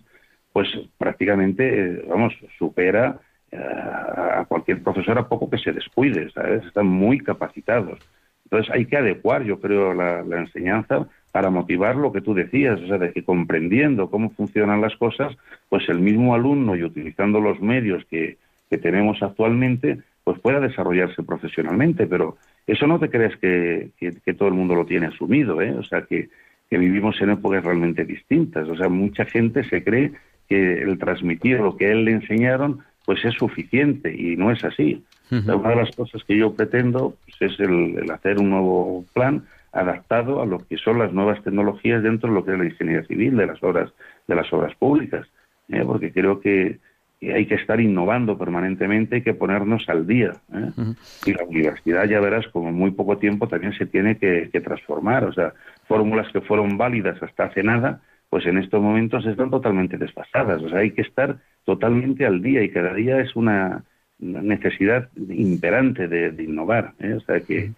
pues prácticamente, eh, vamos, supera eh, a cualquier profesor a poco que se descuide, ¿sabes? Están muy capacitados. Entonces hay que adecuar, yo creo, la, la enseñanza para motivar lo que tú decías, o sea, de que comprendiendo cómo funcionan las cosas, pues el mismo alumno y utilizando los medios que, que tenemos actualmente, pues pueda desarrollarse profesionalmente, pero eso no te crees que, que, todo el mundo lo tiene asumido, ¿eh? O sea, que, que vivimos en épocas realmente distintas. O sea, mucha gente se cree que el transmitir lo que él le enseñaron, pues es suficiente y no es así. una de las cosas que yo pretendo pues, es el, hacer un nuevo plan adaptado a lo que son las nuevas tecnologías dentro de lo que es la ingeniería civil, de las obras, de las obras públicas, ¿eh? porque creo que y hay que estar innovando permanentemente, hay que ponernos al día. ¿eh? Y la universidad, ya verás, como en muy poco tiempo también se tiene que, transformar. O sea, fórmulas que fueron válidas hasta hace nada, pues en estos momentos están totalmente desfasadas. O sea, hay que estar totalmente al día y cada día es una necesidad imperante de, innovar. ¿eh? O sea, que,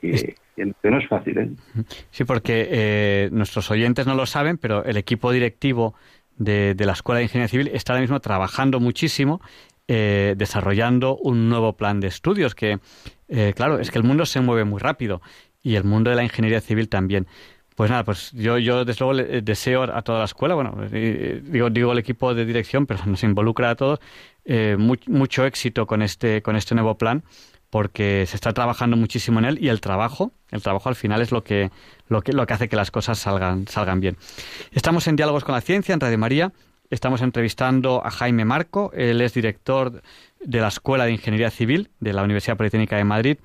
que, no es fácil. ¿eh? Sí, porque eh, nuestros oyentes no lo saben, pero el equipo directivo de, la Escuela de Ingeniería Civil está ahora mismo trabajando muchísimo eh, desarrollando un nuevo plan de estudios que, eh, claro, es que el mundo se mueve muy rápido y el mundo de la ingeniería civil también. Pues nada, pues yo, yo desde luego le deseo a toda la escuela, bueno, eh, digo, digo el equipo de dirección, pero nos involucra a todos, eh, mucho éxito con este, con este nuevo plan, porque se está trabajando muchísimo en él y el trabajo, el trabajo al final es lo que, lo que, lo que hace que las cosas salgan, salgan bien. Estamos en Diálogos con la Ciencia, en Radio María, estamos entrevistando a Jaime Marco, él es director de la Escuela de Ingeniería Civil de la Universidad Politécnica de Madrid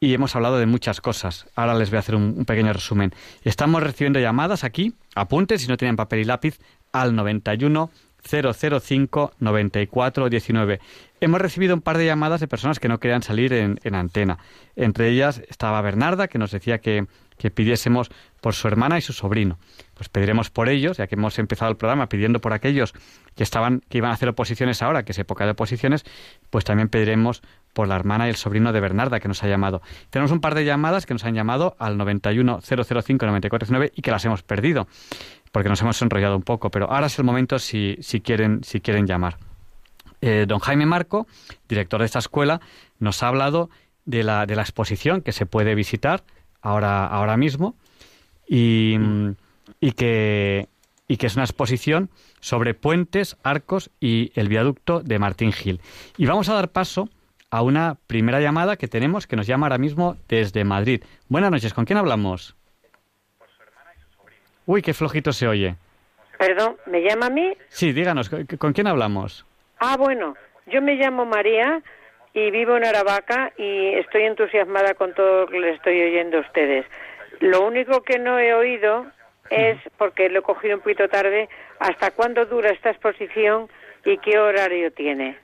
y hemos hablado de muchas cosas. Ahora les voy a hacer un, pequeño resumen. Estamos recibiendo llamadas aquí, apunten si no tienen papel y lápiz, al 91 005 94 19. Hemos recibido un par de llamadas de personas que no querían salir en, antena. Entre ellas estaba Bernarda, que nos decía que, que, pidiésemos por su hermana y su sobrino. Pues pediremos por ellos, ya que hemos empezado el programa pidiendo por aquellos que estaban, que iban a hacer oposiciones ahora, que es época de oposiciones, pues también pediremos por la hermana y el sobrino de Bernarda que nos ha llamado. Tenemos un par de llamadas que nos han llamado al 91 005 94 y que las hemos perdido porque nos hemos enrollado un poco, pero ahora es el momento si, si, quieren, si quieren llamar. Eh, don Jaime Marco, director de esta escuela, nos ha hablado de la, de la exposición que se puede visitar ahora, ahora mismo y, y, que, y que es una exposición sobre puentes, arcos y el viaducto de Martín Gil. Y vamos a dar paso a una primera llamada que tenemos que nos llama ahora mismo desde Madrid. Buenas noches, ¿con quién hablamos? Uy, qué flojito se oye. Perdón, ¿me llama a mí? Sí, díganos, ¿con quién hablamos? Ah, bueno, yo me llamo María y vivo en Aravaca y estoy entusiasmada con todo lo que les estoy oyendo a ustedes. Lo único que no he oído es, porque lo he cogido un poquito tarde, hasta cuándo dura esta exposición y qué horario tiene.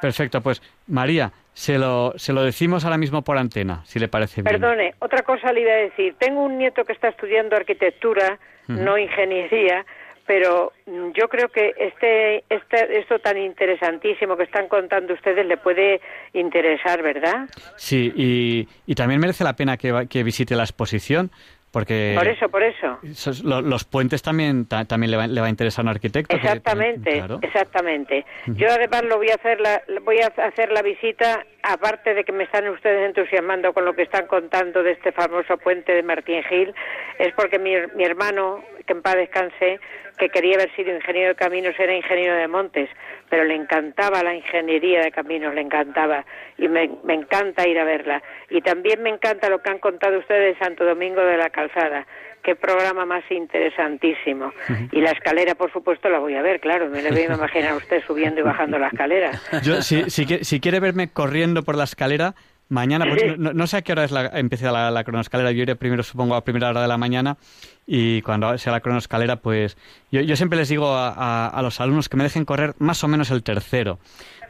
Perfecto, pues María, se lo, se lo decimos ahora mismo por antena, si le parece bien. Perdone, otra cosa le iba a decir. Tengo un nieto que está estudiando arquitectura, no ingeniería, pero yo creo que este, este, esto tan interesantísimo que están contando ustedes le puede interesar, ¿verdad? Sí, y, y también merece la pena que, que visite la exposición, porque por eso, por eso. Los, puentes también también le va, le va, a interesar a un arquitecto. Exactamente, exactamente. Yo además lo voy a hacer la voy a hacer la visita aparte de que me están ustedes entusiasmando con lo que están contando de este famoso puente de Martín Gil, es porque mi, mi hermano, que en paz descanse, que quería haber sido ingeniero de caminos, era ingeniero de montes, pero le encantaba la ingeniería de caminos, le encantaba, y me, me encanta ir a verla. Y también me encanta lo que han contado ustedes de Santo Domingo de la Calzada, qué programa más interesantísimo. Y la escalera, por supuesto, la voy a ver, claro, me le voy a imaginar a usted subiendo y bajando la escalera. Yo, si, si, si quiere verme corriendo por la escalera, Mañana, pues, no, sé a qué hora es la, empieza la, la cronoescalera. Yo iré primero, supongo, a primera hora de la mañana y cuando sea la cronoescalera, pues yo, yo siempre les digo a, a, los alumnos que me dejen correr más o menos el tercero.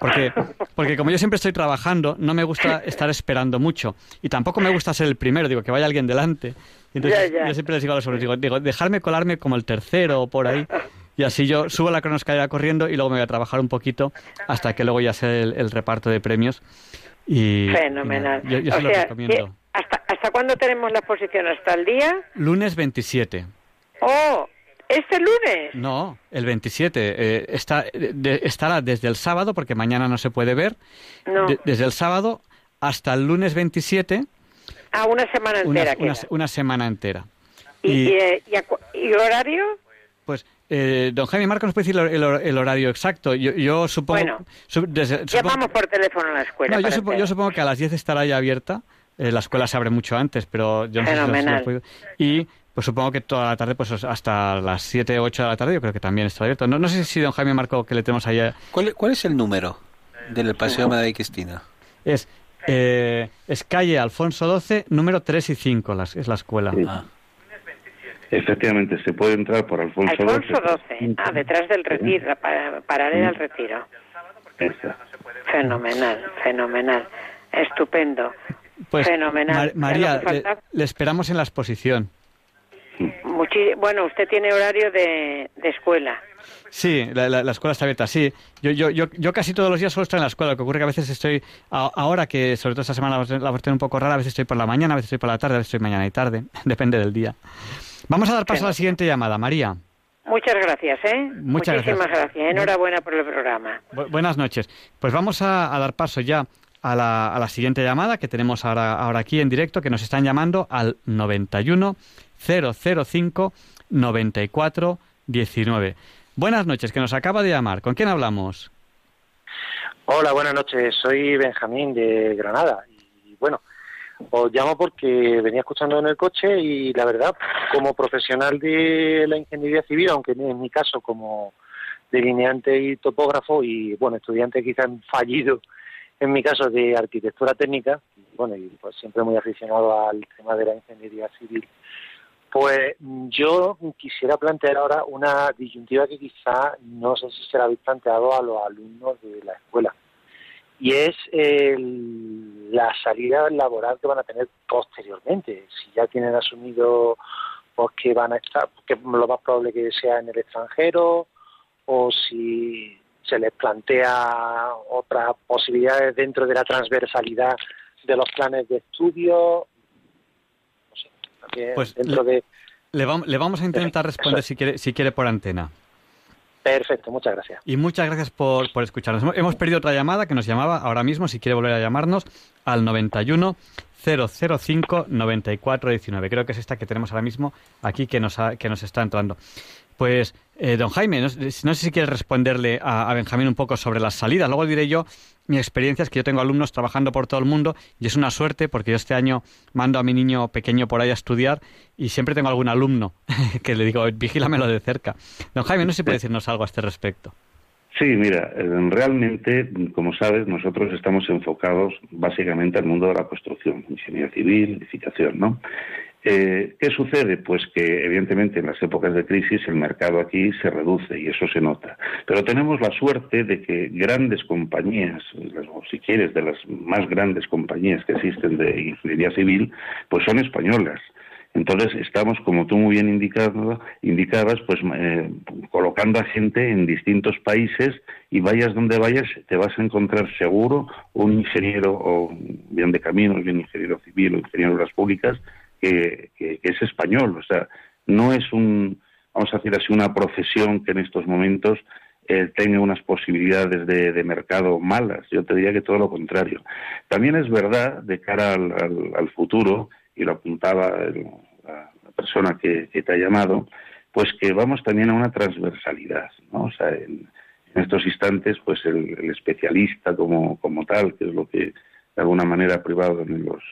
Porque, porque como yo siempre estoy trabajando, no me gusta estar esperando mucho. Y tampoco me gusta ser el primero, digo, que vaya alguien delante. Entonces, yo siempre les digo a los alumnos, digo, digo, dejarme colarme como el tercero o por ahí. Y así yo subo la cronoescalera corriendo y luego me voy a trabajar un poquito hasta que luego ya sea el reparto de premios. Fenomenal. yo, lo recomiendo. ¿hasta, ¿Hasta cuándo tenemos la exposición? ¿Hasta el día? Lunes 27. ¡Oh! ¿Este lunes? No, el 27. Eh, está, estará desde el sábado, porque mañana no se puede ver. No. desde el sábado hasta el lunes 27. Ah, una semana entera. Una, una, semana entera. ¿Y, y, eh, y horario? Pues eh, don Jaime Marcos nos puede decir el, horario exacto. Yo, supongo. Bueno, llamamos por teléfono a la escuela. yo, supongo, que a las 10 estará ya abierta. Eh, la escuela se abre mucho antes, pero yo no Fenomenal. sé si Y pues supongo que toda la tarde, pues hasta las 7 o 8 de la tarde, yo creo que también está abierto. No, no sé si don Jaime Marco, que le tenemos allá. ¿Cuál, cuál es el número del Paseo Madrid Cristina? Es, eh, es calle Alfonso XII, número 3 y 5, las, es la escuela. Ah. Efectivamente, se puede entrar por Alfonso, Alfonso XII. Ah, detrás del retiro, para, paralela al retiro. Fenomenal, fenomenal. Estupendo. Pues, fenomenal. María, le, esperamos en la exposición. Bueno, usted tiene horario de, escuela. Sí, la, escuela está abierta, sí. Yo, yo, yo, yo casi todos los días solo estoy en la escuela, lo que ocurre que a veces estoy, ahora que sobre todo esta semana la voy a tener un poco rara, a veces estoy por la mañana, a veces estoy por la tarde, a veces estoy mañana y tarde, depende del día. Vamos a dar paso a la siguiente llamada, María. Muchas gracias, ¿eh? Muchas Muchísimas gracias. gracias. Enhorabuena por el programa. Bu- buenas noches. Pues vamos a, a dar paso ya a la, a la siguiente llamada que tenemos ahora, ahora aquí en directo, que nos están llamando al 91 005 94 19. Buenas noches, que nos acaba de llamar. ¿Con quién hablamos? Hola, buenas noches. Soy Benjamín de Granada. Y bueno, os llamo porque venía escuchando en el coche y la verdad, como profesional de la ingeniería civil, aunque en mi caso como delineante y topógrafo y bueno, estudiante quizás fallido en mi caso de arquitectura técnica, bueno, y pues siempre muy aficionado al tema de la ingeniería civil, pues yo quisiera plantear ahora una disyuntiva que quizá no sé si se la habéis planteado a los alumnos de la escuela. Y es el- la salida laboral que van a tener posteriormente. Si ya tienen asumido pues, que van a estar, que lo más probable que sea en el extranjero, o si se les plantea otras posibilidades dentro de la transversalidad de los planes de estudio. Pues dentro de Le, vam- le vamos a intentar responder si quiere, si quiere por antena. Perfecto, muchas gracias. Y muchas gracias por, por escucharnos. Hemos- Hemos perdido otra llamada que nos llamaba ahora mismo, si quiere volver a llamarnos, al 91 005 94 19. Creo que es esta que tenemos ahora mismo aquí que nos, ha- que nos está entrando. Pues, eh, don Jaime, no, no sé si quiere responderle a, a Benjamín un poco sobre las salidas. Luego diré yo mi experiencia es que yo tengo alumnos trabajando por todo el mundo y es una suerte porque yo este año mando a mi niño pequeño por ahí a estudiar y siempre tengo algún alumno que le digo, vigílamelo de cerca. Don Jaime, no sé si puede decirnos algo a este respecto. Sí, mira, eh, realmente, como sabes, nosotros estamos enfocados básicamente al mundo de la construcción, ingeniería civil, edificación, ¿no? Eh, ¿Qué sucede? Pues que evidentemente en las épocas de crisis el mercado aquí se reduce y eso se nota. Pero tenemos la suerte de que grandes compañías, las- o si quieres, de las más grandes compañías que existen de ingeniería civil, pues son españolas. Entonces estamos, como tú muy bien indicabas, pues eh, colocando a gente en distintos países y vayas donde vayas, te vas a encontrar seguro un ingeniero, o bien de caminos, bien ingeniero civil o ingeniero de obras públicas, que, que- es español. O sea, no es un, vamos a decir así, una profesión que en estos momentos eh, tenga unas posibilidades de, de mercado malas. Yo te diría que todo lo contrario. También es verdad, de cara al, al- al futuro, y lo apuntaba el- la, la persona que, te ha llamado, pues que vamos también a una transversalidad, ¿no? O sea, en, estos instantes, pues el, especialista como, como tal, que es lo que de alguna manera ha privado en, los,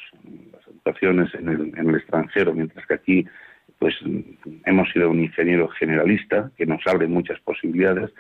educaciones en el, en el extranjero, mientras que aquí pues hemos sido un ingeniero generalista que nos abre muchas posibilidades,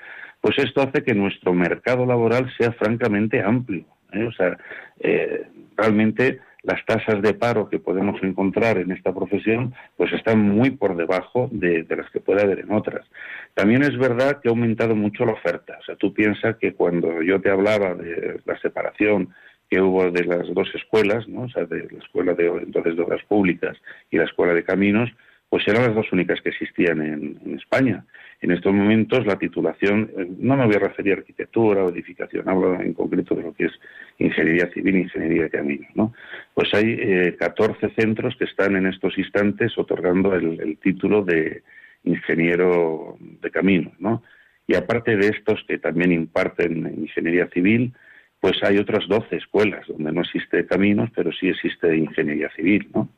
pues esto hace que nuestro mercado laboral sea francamente amplio. ¿eh? O sea, eh, realmente las tasas de paro que podemos encontrar en esta profesión pues están muy por debajo de, de las que puede haber en otras. También es verdad que ha aumentado mucho la oferta. O sea, tú piensas que cuando yo te hablaba de la separación que hubo de las dos escuelas, ¿no? o sea, de la escuela de entonces de obras públicas y la escuela de caminos, pues eran las dos únicas que existían en, España. En estos momentos la titulación, eh, no me voy a referir a arquitectura o edificación, hablo en concreto de lo que es ingeniería civil ingeniería de caminos. ¿no? Pues hay eh, 14 centros que están en estos instantes otorgando el, el título de ingeniero de caminos. ¿no? Y aparte de estos que también imparten ingeniería civil, pues hay otras 12 escuelas donde no existe caminos, pero sí existe ingeniería civil, ¿no?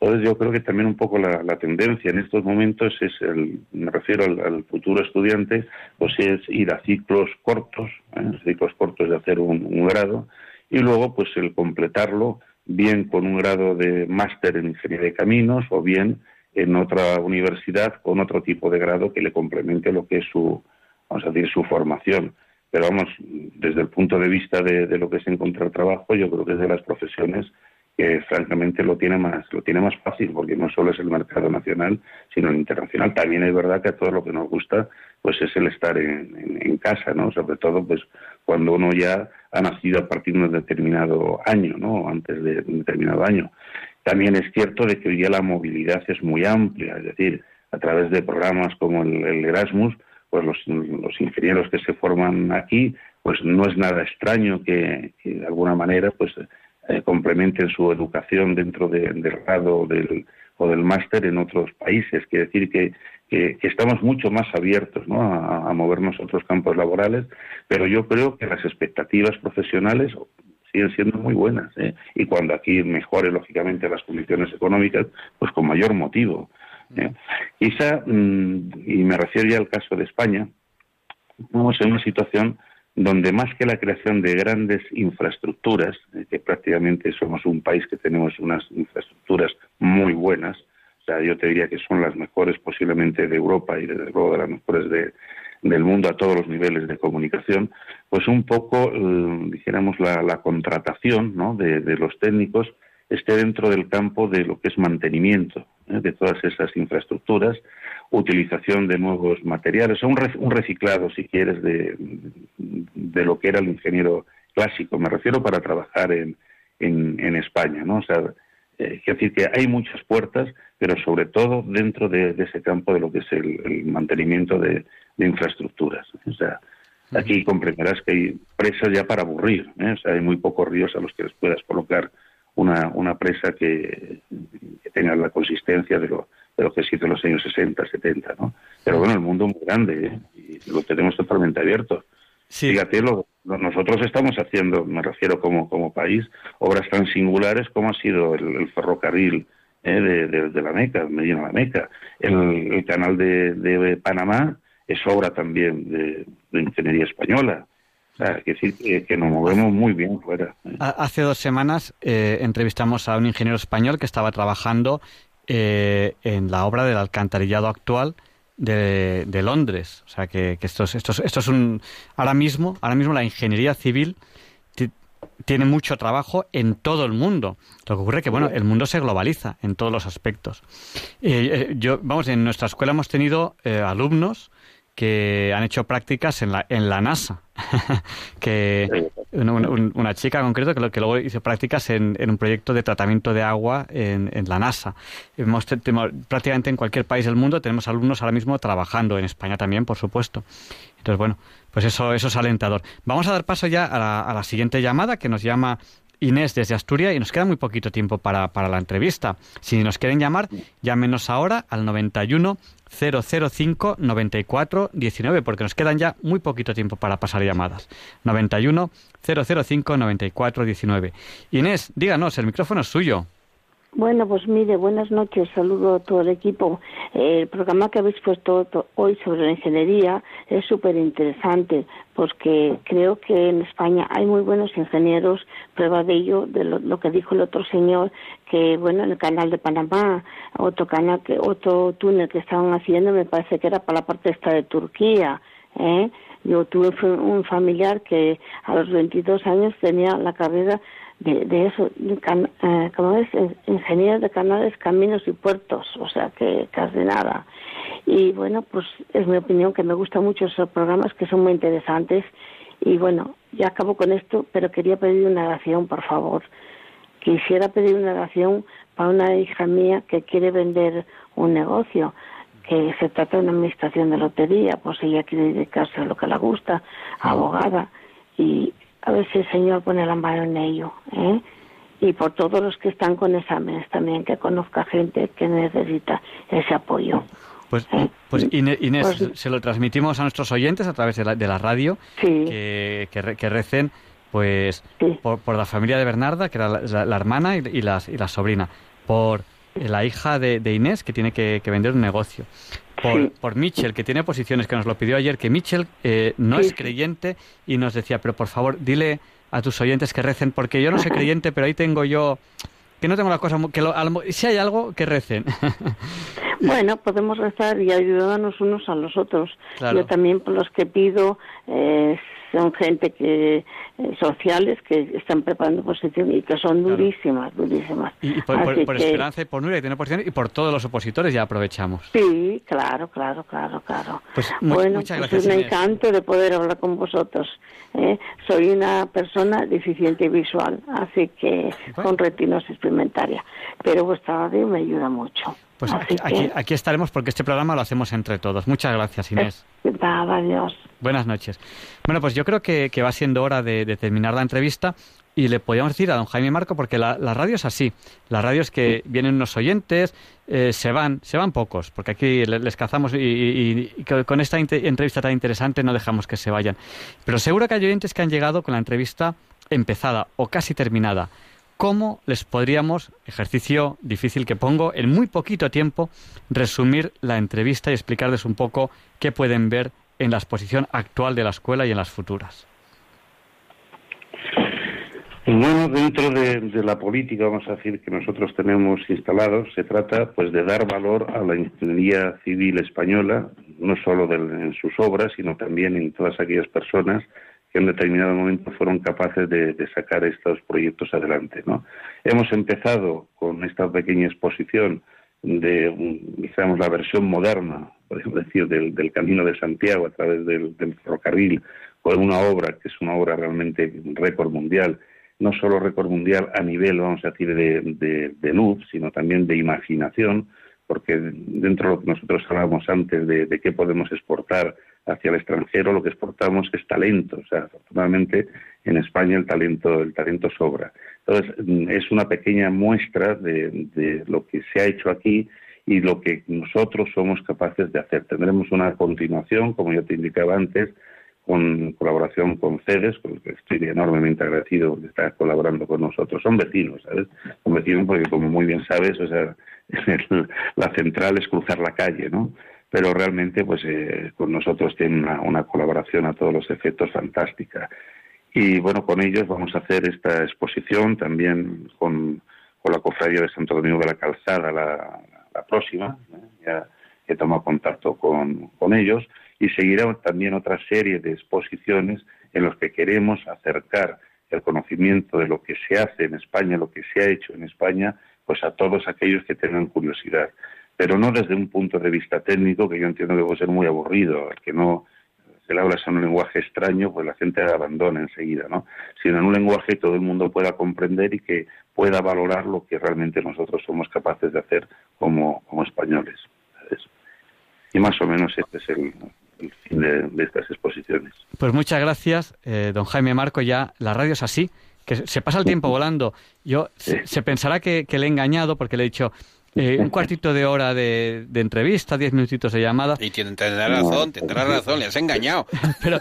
Entonces yo creo que también un poco la, tendencia en estos momentos es, el, me refiero al, al futuro estudiante, pues es ir a ciclos cortos, ¿eh? ciclos cortos de hacer un, un grado, y luego pues el completarlo bien con un grado de máster en ingeniería de caminos o bien en otra universidad con otro tipo de grado que le complemente lo que es su, vamos a decir, su formación pero vamos, desde el punto de vista de, lo que es encontrar trabajo, yo creo que es de las profesiones que francamente lo tiene más lo tiene más fácil porque no solo es el mercado nacional sino el internacional. También es verdad que a todo lo que nos gusta pues es el estar en, en, casa no sobre todo pues cuando uno ya ha nacido a partir de un determinado año no antes de un determinado año. También es cierto de que hoy día la movilidad es muy amplia es decir a través de programas como el Erasmus pues los, los, ingenieros que se forman aquí, pues no es nada extraño que, de alguna manera pues eh, complementen su educación dentro del grado del, o del máster en otros países. Quiere decir que, que, estamos mucho más abiertos ¿no? a, a, movernos a otros campos laborales, pero yo creo que las expectativas profesionales siguen siendo muy buenas. ¿eh? Y cuando aquí mejore, lógicamente, las condiciones económicas, pues con mayor motivo. ¿Eh? Quizá, mm, y me refiero ya al caso de España, estamos en una situación donde más que la creación de grandes infraestructuras, eh, que prácticamente somos un país que tenemos unas infraestructuras muy buenas, o sea, yo te diría que son las mejores posiblemente de Europa y desde luego de las mejores de, del mundo a todos los niveles de comunicación, pues un poco, eh, dijéramos, la, contratación ¿no? de, los técnicos esté dentro del campo de lo que es mantenimiento ¿eh? de todas esas infraestructuras, utilización de nuevos materiales, o un, un reciclado, si quieres, de, de, lo que era el ingeniero clásico. Me refiero para trabajar en, en, en España, ¿no? O sea, eh, es decir, que hay muchas puertas, pero sobre todo dentro de, de ese campo de lo que es el, el mantenimiento de, de, infraestructuras. O sea, aquí comprenderás que hay presas ya para aburrir, ¿eh? o sea, hay muy pocos ríos a los que les puedas colocar una, una presa que, que tenga la consistencia de lo, de lo que se hizo en los años 60, 70, ¿no? Pero bueno, el mundo es muy grande ¿eh? y lo tenemos totalmente abierto. Sí. Fíjate, lo, lo, nosotros estamos haciendo, me refiero como, como país, obras tan singulares como ha sido el, el ferrocarril eh, de, de, de, la Meca, Medina la Meca. El, el canal de, de, Panamá es obra también de, de ingeniería española. Sea, que decir que, nos movemos muy bien fuera. ¿eh? Hace dos semanas eh, entrevistamos a un ingeniero español que estaba trabajando eh, en la obra del alcantarillado actual de, de Londres. O sea que, que esto, es, esto, es, esto es un ahora mismo, ahora mismo la ingeniería civil tiene mucho trabajo en todo el mundo. Lo que ocurre es que bueno, el mundo se globaliza en todos los aspectos. Eh, yo, vamos, en nuestra escuela hemos tenido eh, alumnos que han hecho prácticas en la, en la NASA. que una, chica en concreto que, que, luego hizo prácticas en, en, un proyecto de tratamiento de agua en, en la NASA. Hemos, tenemos, prácticamente en cualquier país del mundo tenemos alumnos ahora mismo trabajando, en España también, por supuesto. Entonces, bueno, pues eso, eso es alentador. Vamos a dar paso ya a la, a la siguiente llamada que nos llama Inés desde Asturias y nos queda muy poquito tiempo para, para la entrevista. Si nos quieren llamar, llámenos ahora al 91 005 94 19 porque nos quedan ya muy poquito tiempo para pasar llamadas. 91 005 94 19. Inés, díganos, el micrófono es suyo. Bueno, pues mire, buenas noches, saludo a todo el equipo. El programa que habéis puesto hoy sobre la ingeniería es súper interesante porque creo que en España hay muy buenos ingenieros, prueba de ello, de lo, que dijo el otro señor, que bueno, en el canal de Panamá, otro canal, que otro túnel que estaban haciendo, me parece que era para la parte esta de Turquía, ¿eh? Yo tuve un familiar que a los 22 años tenía la carrera de, de eso, can, eh, como es, ingeniero de canales, caminos y puertos, o sea que casi nada. Y bueno, pues es mi opinión que me gustan mucho esos programas que son muy interesantes. Y bueno, ya acabo con esto, pero quería pedir una oración, por favor. Quisiera pedir una oración para una hija mía que quiere vender un negocio, que se trata de una administración de lotería, pues ella quiere dedicarse a lo que le gusta, abogada. Y a ver si el Señor pone la mano en ello. ¿eh? Y por todos los que están con exámenes también, que conozca gente que necesita ese apoyo. Pues, pues Inés, pues, se lo transmitimos a nuestros oyentes a través de la, de la radio, sí. que, que, que, recen pues sí. por, por, la familia de Bernarda, que era la, la, la hermana y, y, la, y la sobrina, por la hija de, de Inés, que tiene que, que, vender un negocio. Por, sí. por Mitchell, que tiene posiciones, que nos lo pidió ayer, que Mitchell eh, no es creyente y nos decía, pero por favor, dile a tus oyentes que recen, porque yo no soy creyente, pero ahí tengo yo, que no tengo la cosa, que lo, si hay algo, que recen. Bueno, podemos rezar y ayudarnos unos a los otros. Claro. Yo también por los que pido eh, son gente que eh, sociales que están preparando posición y que son Claro. durísimas, durísimas. Y, y por, por, Así por que- Esperanza y por Nuria, que tiene posiciones, y por todos los opositores ya aprovechamos. Sí, claro, claro, claro, claro. Pues bueno, muchas pues gracias, es un Inés. encanto de poder hablar con vosotros. ¿eh? Soy una persona deficiente visual, así que Bueno. con retinosis pigmentaria, pero vuestra radio me ayuda mucho. Pues aquí, aquí, aquí estaremos porque este programa lo hacemos entre todos. Muchas gracias, Inés. Nada, adiós. Buenas noches. Bueno, pues yo creo que, que va siendo hora de, de terminar la entrevista, y le podíamos decir a don Jaime Marco, porque la, radio es así, la radio es que vienen unos oyentes, eh, se van, se van pocos, porque aquí les, cazamos y, con esta entrevista tan interesante no dejamos que se vayan. Pero seguro que hay oyentes que han llegado con la entrevista empezada o casi terminada. ¿Cómo les podríamos, ejercicio difícil que pongo, en muy poquito tiempo, resumir la entrevista y explicarles un poco qué pueden ver en la exposición actual de la escuela y en las futuras? Bueno, dentro de, la política, vamos a decir, que nosotros tenemos instalados, se trata pues de dar valor a la ingeniería civil española, no solo en sus obras, sino también en todas aquellas personas que en determinado momento fueron capaces de, sacar estos proyectos adelante. ¿no? Hemos empezado con esta pequeña exposición de, digamos, la versión moderna, podemos decir, del, Camino de Santiago a través del, ferrocarril, con una obra que es una obra realmente récord mundial, no solo récord mundial a nivel, vamos a decir, de, luz, sino también de imaginación, porque dentro de lo que nosotros hablábamos antes de, qué podemos exportar hacia el extranjero, lo que exportamos es talento. O sea, afortunadamente en España el talento, el talento sobra. Entonces, es una pequeña muestra de, de lo que se ha hecho aquí y lo que nosotros somos capaces de hacer. Tendremos una continuación, como ya te indicaba antes, con colaboración con CEDES, con el que estoy enormemente agradecido de estar colaborando con nosotros. Son vecinos, ¿sabes? Son vecinos porque, como muy bien sabes, o sea, la central es cruzar la calle, ¿no? Pero realmente, pues, eh, con nosotros tienen una, colaboración a todos los efectos fantástica. Y bueno, con ellos vamos a hacer esta exposición también con, la Cofradía de Santo Domingo de la Calzada la, próxima. ¿eh? Ya he tomado contacto con, con ellos y seguirá también otra serie de exposiciones en los que queremos acercar el conocimiento de lo que se hace en España, lo que se ha hecho en España, pues a todos aquellos que tengan curiosidad. Pero no desde un punto de vista técnico, que yo entiendo que puede ser muy aburrido, que no se le habla en un lenguaje extraño, pues la gente abandona enseguida, ¿no? Sino en un lenguaje que todo el mundo pueda comprender y que pueda valorar lo que realmente nosotros somos capaces de hacer como, como españoles. Y más o menos este es el, fin de, estas exposiciones. Pues muchas gracias, eh, don Jaime Marco. Ya la radio es así, que se pasa el tiempo volando. Yo se, pensará que, le he engañado porque le he dicho eh, un cuartito de hora de, entrevista, diez minutitos de llamada. Y tendrá razón, tendrá razón, le has engañado. pero,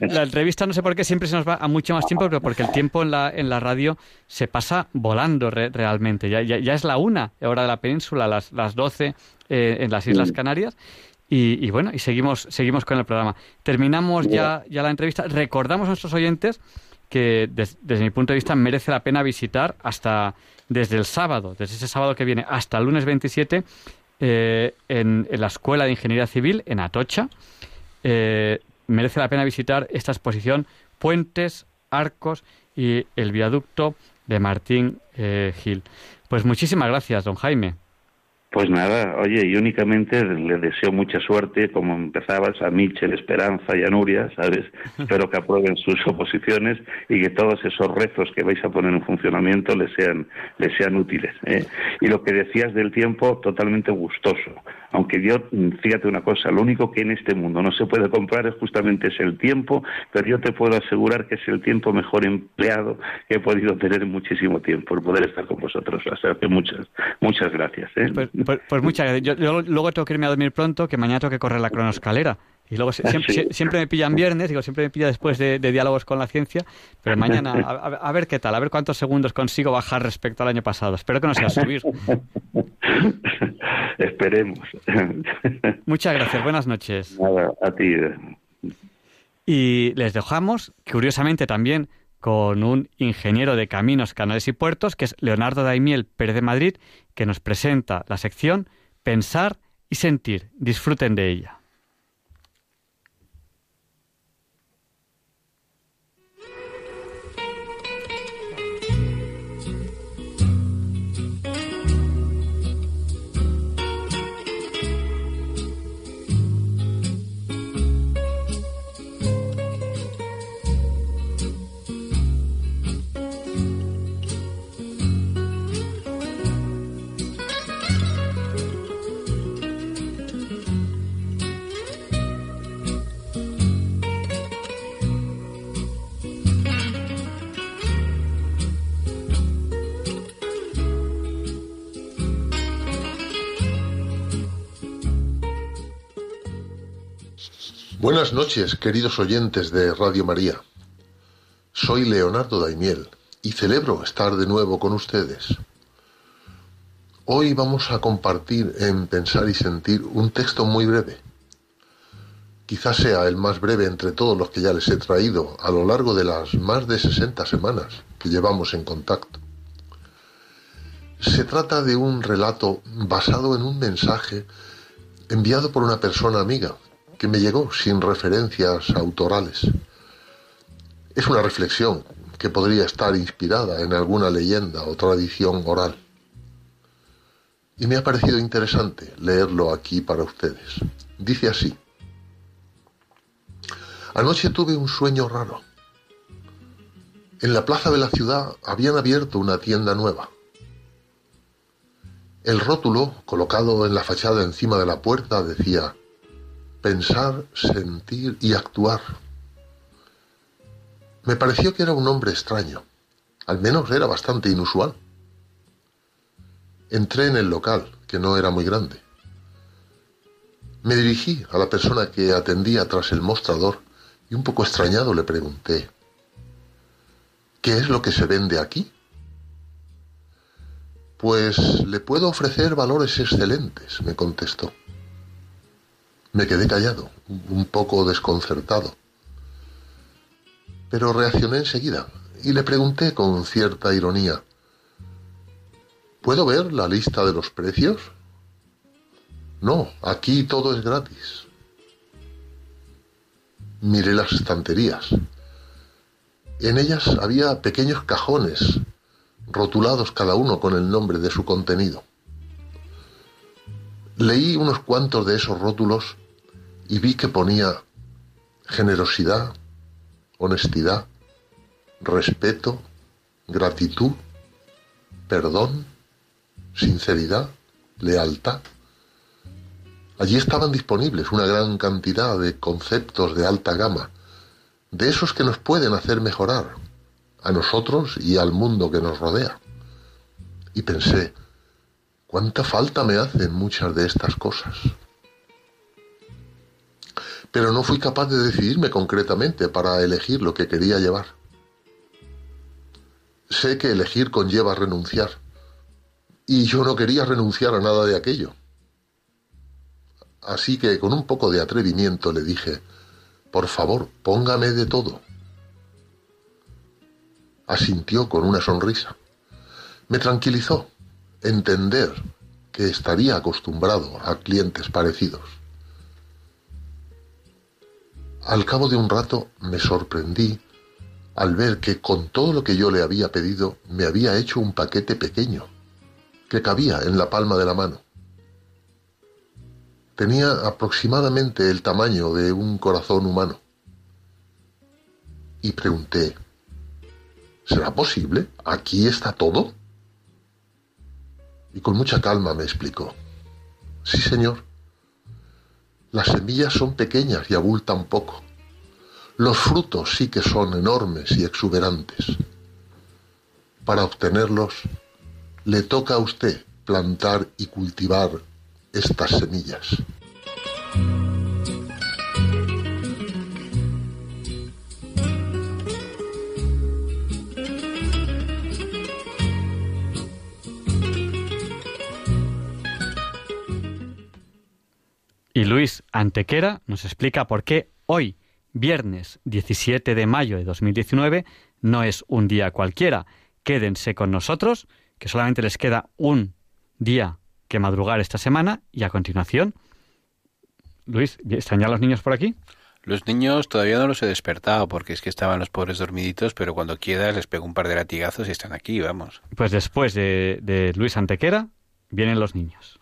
la entrevista no sé por qué siempre se nos va a mucho más tiempo, pero porque el tiempo en la, en la radio se pasa volando realmente. Ya, ya, es la una hora de la península, las, las doce eh, en las Islas Canarias. Y, bueno, y seguimos, seguimos con el programa. Terminamos ya, ya la entrevista. Recordamos a nuestros oyentes que desde mi punto de vista merece la pena visitar hasta desde el sábado, desde ese sábado que viene hasta el lunes 27 eh, en, la Escuela de Ingeniería Civil en Atocha. Eh, merece la pena visitar esta exposición Puentes, Arcos y el viaducto de Martín Gil. Pues muchísimas gracias, don Jaime. Pues nada, oye, y únicamente le deseo mucha suerte, como empezabas, a Michel, Esperanza y a Nuria, ¿sabes? Espero que aprueben sus oposiciones y que todos esos rezos que vais a poner en funcionamiento les sean, les sean útiles. ¿eh? Y lo que decías del tiempo, totalmente gustoso. Aunque yo, fíjate una cosa, lo único que en este mundo no se puede comprar es justamente es el tiempo, pero yo te puedo asegurar que es el tiempo mejor empleado que he podido tener en muchísimo tiempo, por poder estar con vosotros. O sea que muchas, muchas gracias. ¿eh? Pues, pues, pues, muchas gracias. Yo, luego tengo que irme a dormir pronto, que mañana tengo que correr la cronoscalera. Y luego siempre, me pillan viernes, digo, siempre me pilla después de, diálogos con la ciencia, pero mañana a, ver qué tal, a ver cuántos segundos consigo bajar respecto al año pasado. Espero que no sea subir. Esperemos. Muchas gracias, buenas noches. Nada, a ti. Y les dejamos, curiosamente también, con un ingeniero de caminos, canales y puertos, que es Leonardo Daimiel Pérez de Madrid, que nos presenta la sección Pensar y Sentir. Disfruten de ella. Buenas noches, queridos oyentes de Radio María. Soy Leonardo Daimiel y celebro estar de nuevo con ustedes. Hoy vamos a compartir en Pensar y Sentir un texto muy breve. Quizás sea el más breve entre todos los que ya les he traído a lo largo de las más de 60 semanas que llevamos en contacto. Se trata de un relato basado en un mensaje enviado por una persona amiga que me llegó sin referencias autorales. Es una reflexión que podría estar inspirada en alguna leyenda o tradición oral. Y me ha parecido interesante leerlo aquí para ustedes. Dice así. Anoche tuve un sueño raro. En la plaza de la ciudad habían abierto una tienda nueva. El rótulo, colocado en la fachada encima de la puerta, decía pensar, sentir y actuar. Me pareció que era un hombre extraño, al menos era bastante inusual. Entré en el local, que no era muy grande. Me dirigí a la persona que atendía tras el mostrador y un poco extrañado le pregunté, ¿qué es lo que se vende aquí? Pues le puedo ofrecer valores excelentes, me contestó. Me quedé callado, un poco desconcertado. Pero reaccioné enseguida y le pregunté con cierta ironía, ¿Puedo ver la lista de los precios? No, aquí todo es gratis. Miré las estanterías. En ellas había pequeños cajones, rotulados cada uno con el nombre de su contenido. Leí unos cuantos de esos rótulos y vi que ponía generosidad, honestidad, respeto, gratitud, perdón, sinceridad, lealtad. Allí estaban disponibles una gran cantidad de conceptos de alta gama, de esos que nos pueden hacer mejorar, a nosotros y al mundo que nos rodea. Y pensé, ¿cuánta falta me hacen muchas de estas cosas? Pero no fui capaz de decidirme concretamente para elegir lo que quería llevar. Sé que elegir conlleva renunciar, y yo no quería renunciar a nada de aquello. Así que con un poco de atrevimiento le dije, por favor, póngame de todo. Asintió con una sonrisa. Me tranquilizó entender que estaría acostumbrado a clientes parecidos. Al cabo de un rato me sorprendí al ver que con todo lo que yo le había pedido me había hecho un paquete pequeño, que cabía en la palma de la mano. Tenía aproximadamente el tamaño de un corazón humano. Y pregunté, ¿será posible? ¿Aquí está todo? Y con mucha calma me explicó, sí señor, las semillas son pequeñas y abultan poco. Los frutos sí que son enormes y exuberantes. Para obtenerlos, le toca a usted plantar y cultivar estas semillas. Y Luis Antequera nos explica por qué hoy, viernes 17 de mayo de 2019, no es un día cualquiera. Quédense con nosotros, que solamente les queda un día que madrugar esta semana y a continuación. Luis, ¿están ya los niños por aquí? Los niños todavía no los he despertado porque es que estaban los pobres dormiditos, pero cuando quieras les pego un par de latigazos y están aquí, vamos. Pues después de, de Luis Antequera vienen los niños.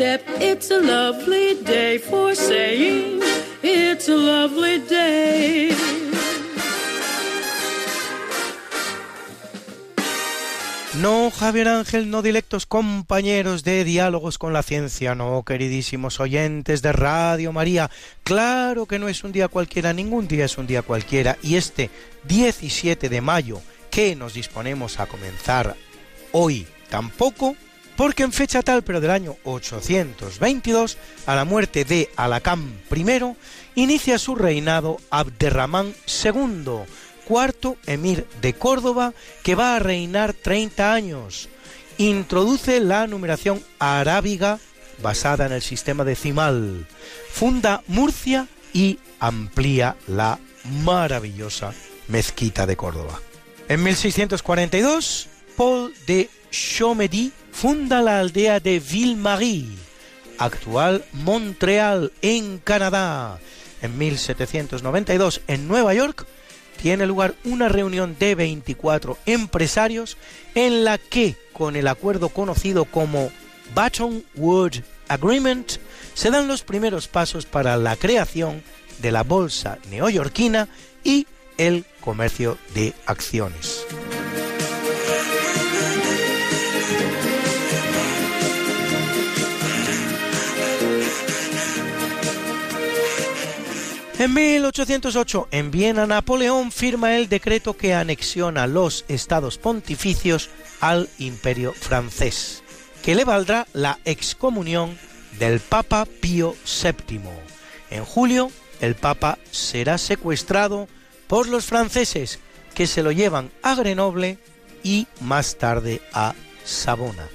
it's a lovely day for saying it's a lovely day. No, Javier Ángel, no directos compañeros de diálogos con la ciencia, no, queridísimos oyentes de Radio María. Claro que no es un día cualquiera, ningún día es un día cualquiera. Y este 17 de mayo que nos disponemos a comenzar hoy tampoco porque en fecha tal, pero del año 822, a la muerte de Alacán I, inicia su reinado Abderramán II cuarto emir de Córdoba que va a reinar 30 años. Introduce la numeración arábiga basada en el sistema decimal. Funda Murcia y amplía la maravillosa mezquita de Córdoba. En 1642, Paul de Chomedy funda la aldea de Ville-Marie, actual Montreal, en Canadá. En 1792, en Nueva York, tiene lugar una reunión de 24 empresarios en la que, con el acuerdo conocido como Baton Wood Agreement, se dan los primeros pasos para la creación de la bolsa neoyorquina y el comercio de acciones. En 1808, en Viena, Napoleón firma el decreto que anexiona los estados pontificios al imperio francés, que le valdrá la excomunión del Papa Pío VII. En julio, el Papa será secuestrado por los franceses, que se lo llevan a Grenoble y más tarde a Savona.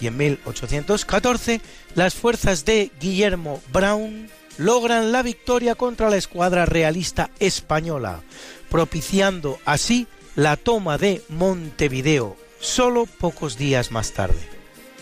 Y en 1814, las fuerzas de Guillermo Brown logran la victoria contra la escuadra realista española, propiciando así la toma de Montevideo solo pocos días más tarde.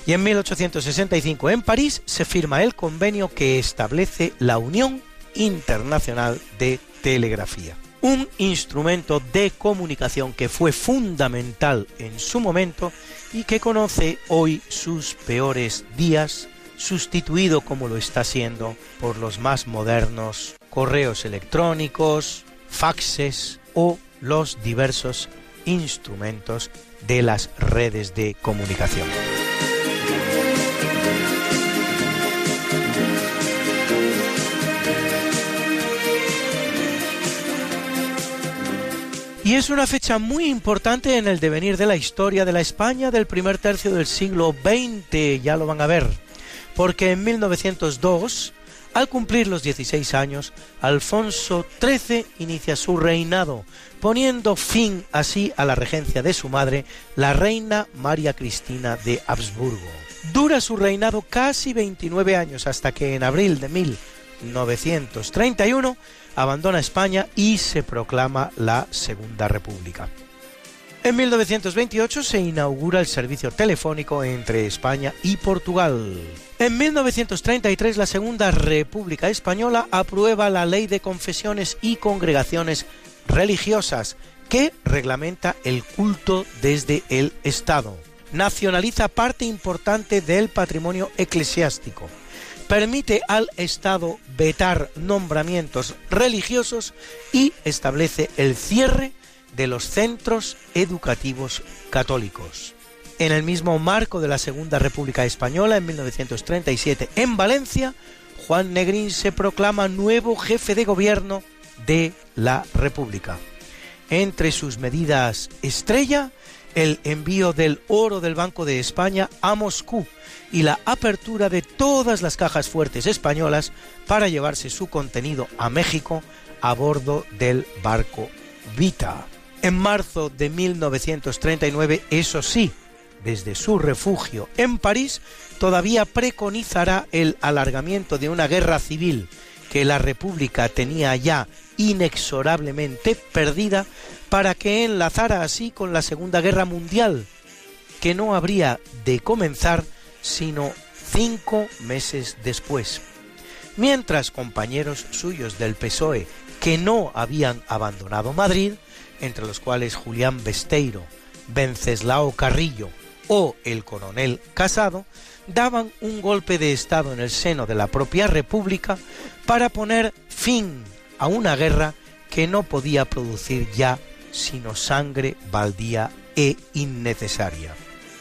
Y en 1865 en París se firma el convenio que establece la Unión Internacional de Telegrafía, un instrumento de comunicación que fue fundamental en su momento y que conoce hoy sus peores días sustituido como lo está siendo por los más modernos correos electrónicos, faxes o los diversos instrumentos de las redes de comunicación. Y es una fecha muy importante en el devenir de la historia de la España del primer tercio del siglo XX, ya lo van a ver porque en 1902, al cumplir los 16 años, Alfonso XIII inicia su reinado, poniendo fin así a la regencia de su madre, la reina María Cristina de Habsburgo. Dura su reinado casi 29 años hasta que en abril de 1931 abandona España y se proclama la Segunda República. En 1928 se inaugura el servicio telefónico entre España y Portugal. En 1933 la Segunda República Española aprueba la Ley de Confesiones y Congregaciones Religiosas que reglamenta el culto desde el Estado. Nacionaliza parte importante del patrimonio eclesiástico. Permite al Estado vetar nombramientos religiosos y establece el cierre de los centros educativos católicos. En el mismo marco de la Segunda República Española, en 1937, en Valencia, Juan Negrín se proclama nuevo jefe de gobierno de la República. Entre sus medidas estrella, el envío del oro del Banco de España a Moscú y la apertura de todas las cajas fuertes españolas para llevarse su contenido a México a bordo del barco Vita. En marzo de 1939, eso sí, desde su refugio en París, todavía preconizará el alargamiento de una guerra civil que la República tenía ya inexorablemente perdida para que enlazara así con la Segunda Guerra Mundial, que no habría de comenzar sino cinco meses después. Mientras compañeros suyos del PSOE que no habían abandonado Madrid entre los cuales Julián Besteiro, Venceslao Carrillo o el coronel Casado, daban un golpe de Estado en el seno de la propia República para poner fin a una guerra que no podía producir ya sino sangre baldía e innecesaria.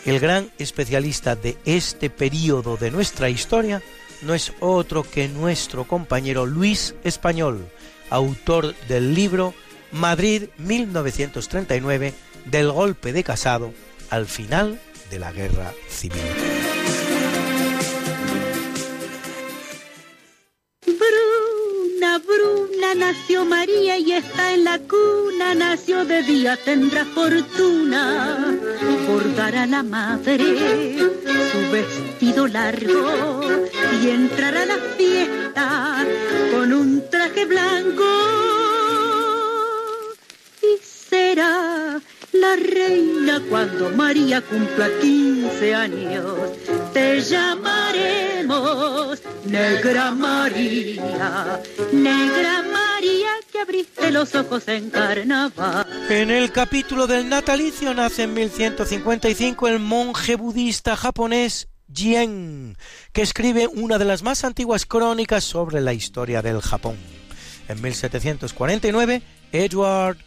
El gran especialista de este periodo de nuestra historia no es otro que nuestro compañero Luis Español, autor del libro Madrid 1939 del golpe de Casado al final de la Guerra Civil. Bruna, Bruna, nació María y está en la cuna, nació de día, tendrá fortuna. Por dar a la madre su vestido largo y entrar a la fiesta con un traje blanco será la reina cuando María cumpla 15 años. Te llamaremos Negra María, Negra María que abriste los ojos en carnaval. En el capítulo del natalicio nace en 1155 el monje budista japonés Jien, que escribe una de las más antiguas crónicas sobre la historia del Japón. En 1749, Edward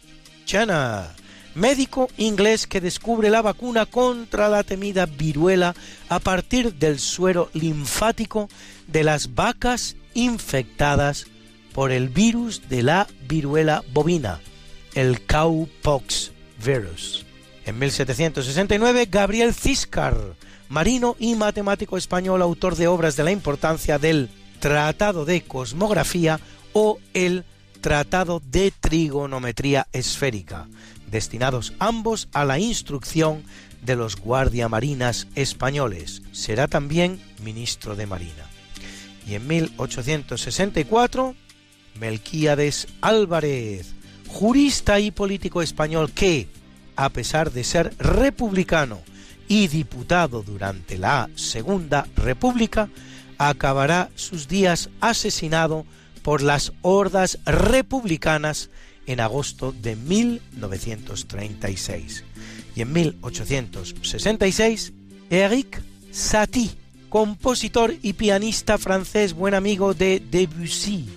Médico inglés que descubre la vacuna contra la temida viruela a partir del suero linfático de las vacas infectadas por el virus de la viruela bovina, el cowpox virus. En 1769, Gabriel Ciscar, marino y matemático español, autor de obras de la importancia del Tratado de Cosmografía o el Tratado de Trigonometría Esférica, destinados ambos a la instrucción de los guardiamarinas españoles. Será también ministro de Marina. Y en 1864, Melquíades Álvarez, jurista y político español que, a pesar de ser republicano y diputado durante la Segunda República, acabará sus días asesinado por las hordas republicanas en agosto de 1936. Y en 1866, Eric Satie, compositor y pianista francés buen amigo de Debussy,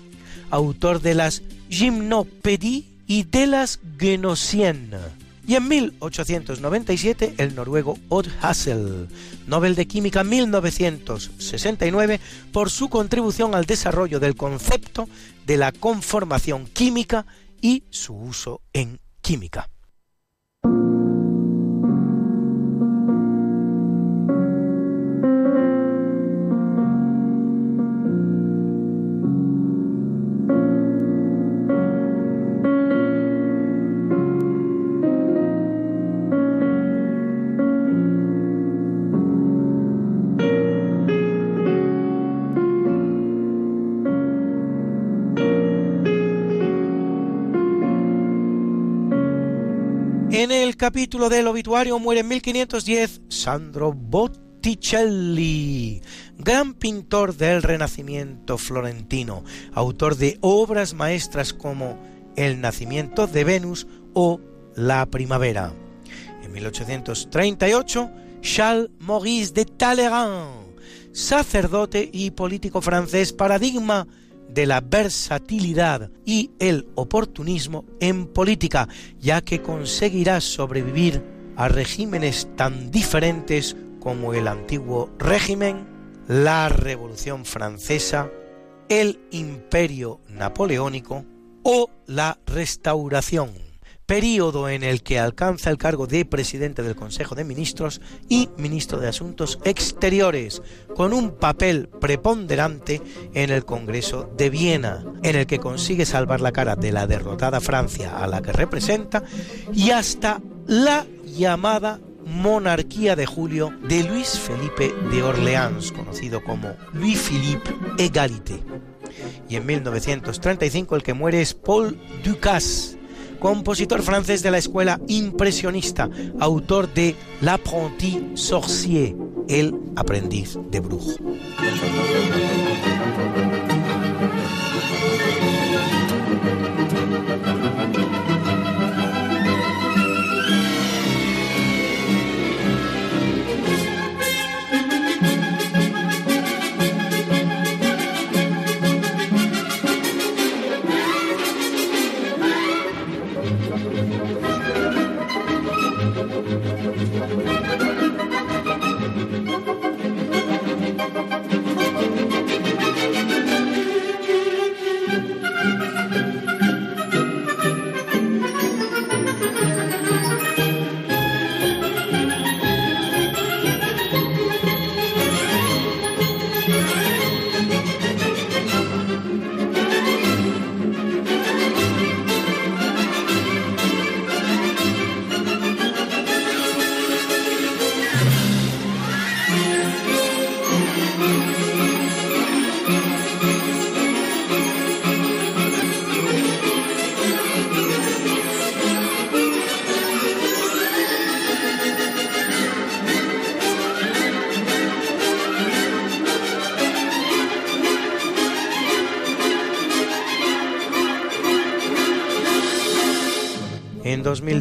autor de las Gymnopédies y de las Genosiennes. Y en 1897 el noruego Odd Hassel, Nobel de Química 1969, por su contribución al desarrollo del concepto de la conformación química y su uso en química. Capítulo del obituario muere en 1510 Sandro Botticelli, gran pintor del Renacimiento florentino, autor de obras maestras como El nacimiento de Venus o La primavera. En 1838, Charles Maurice de Talleyrand, sacerdote y político francés paradigma de la versatilidad y el oportunismo en política, ya que conseguirá sobrevivir a regímenes tan diferentes como el antiguo régimen, la Revolución Francesa, el Imperio Napoleónico o la Restauración período en el que alcanza el cargo de presidente del Consejo de Ministros y ministro de Asuntos Exteriores, con un papel preponderante en el Congreso de Viena, en el que consigue salvar la cara de la derrotada Francia a la que representa, y hasta la llamada monarquía de julio de Luis Felipe de Orleans, conocido como Louis Philippe Égalité. Y en 1935 el que muere es Paul Ducasse, compositor francés de la escuela impresionista, autor de L'apprenti sorcier, el aprendiz de brujo.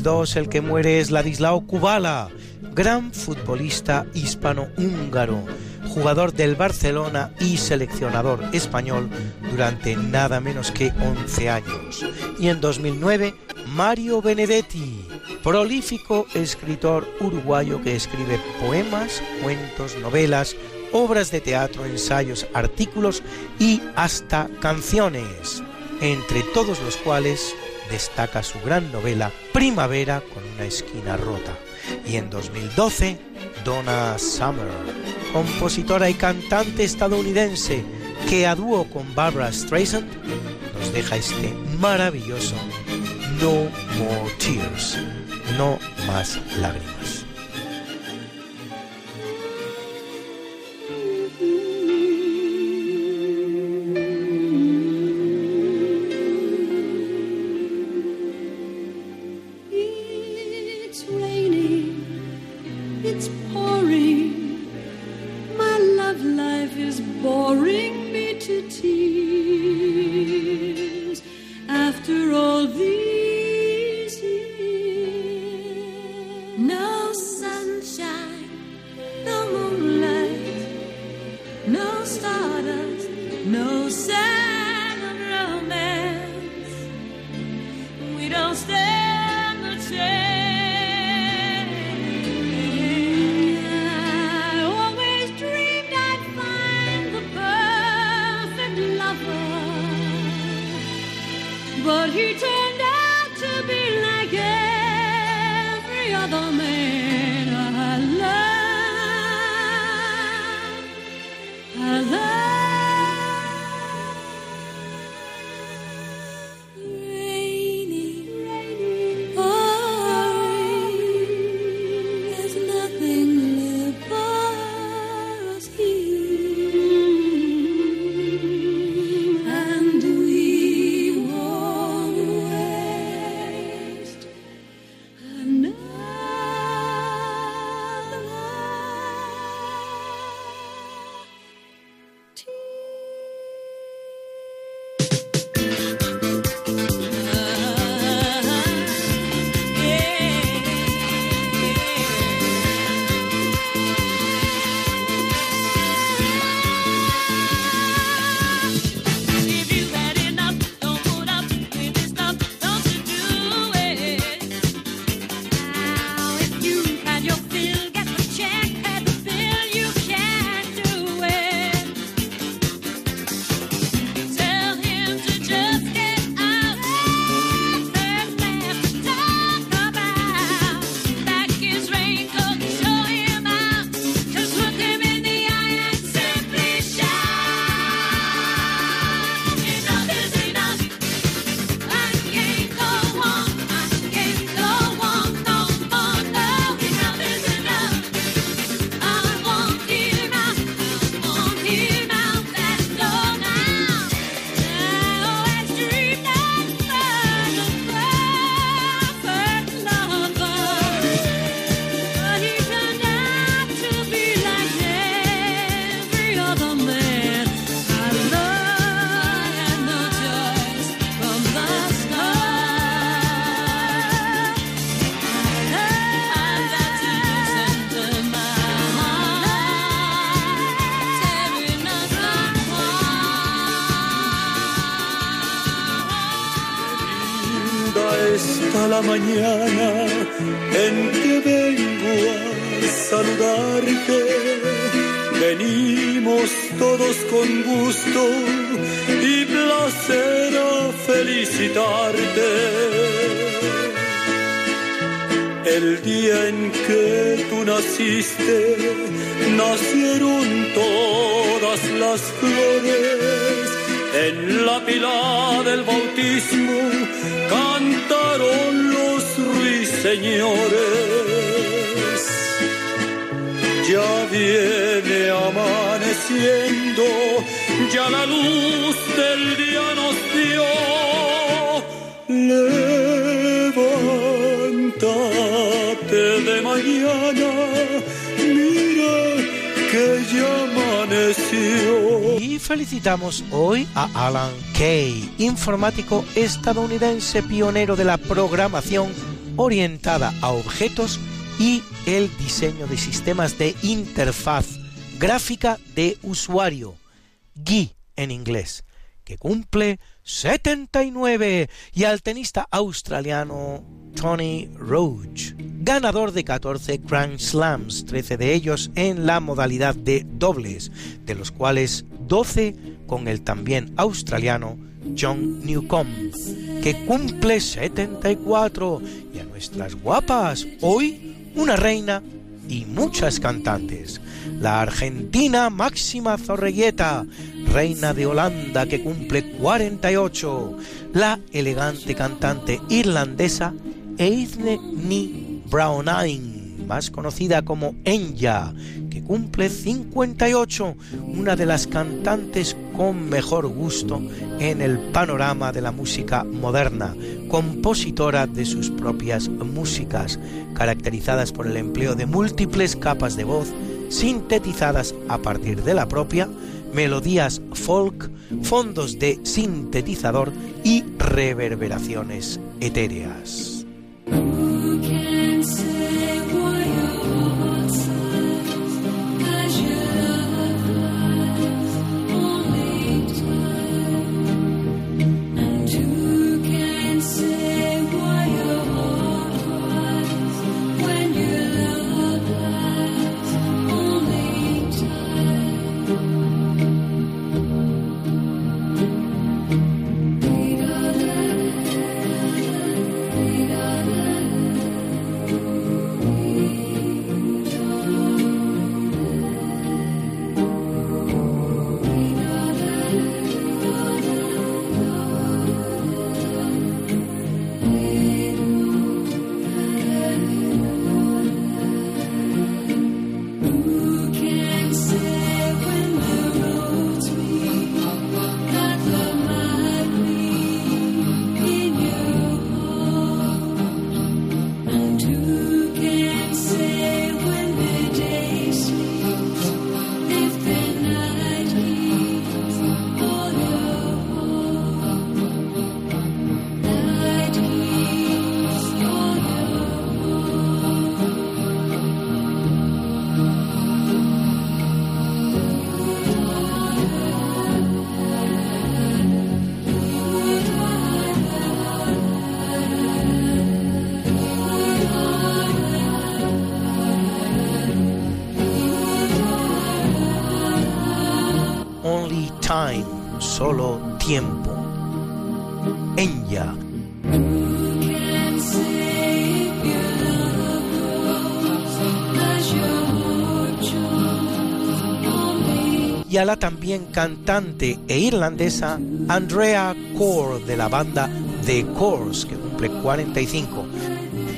el que muere es Ladislao Kubala, gran futbolista hispano-húngaro, jugador del Barcelona y seleccionador español durante nada menos que 11 años. Y en 2009, Mario Benedetti, prolífico escritor uruguayo que escribe poemas, cuentos, novelas, obras de teatro, ensayos, artículos y hasta canciones, entre todos los cuales destaca su gran novela Primavera con una esquina rota. Y en 2012, Donna Summer, compositora y cantante estadounidense que a dúo con Barbara Streisand nos deja este maravilloso No More Tears, no más lágrimas. Felicitamos hoy a Alan Kay, informático estadounidense pionero de la programación orientada a objetos y el diseño de sistemas de interfaz gráfica de usuario, GUI en inglés, que cumple 79 y al tenista australiano Tony Roach, ganador de 14 Grand Slams, 13 de ellos en la modalidad de dobles, de los cuales 12 con el también australiano John Newcomb, que cumple 74 y a nuestras guapas hoy una reina y muchas cantantes. La argentina Máxima Zorreguieta, reina de Holanda que cumple 48. La elegante cantante irlandesa Eithne Ni Brownine, más conocida como Enya, cumple 58, una de las cantantes con mejor gusto en el panorama de la música moderna, compositora de sus propias músicas, caracterizadas por el empleo de múltiples capas de voz sintetizadas a partir de la propia, melodías folk, fondos de sintetizador y reverberaciones etéreas. Cantante e irlandesa Andrea Core de la banda The Course, que cumple 45.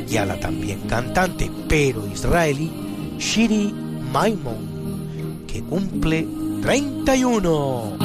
Y a la también cantante pero israelí Shiri Maimon, que cumple 31.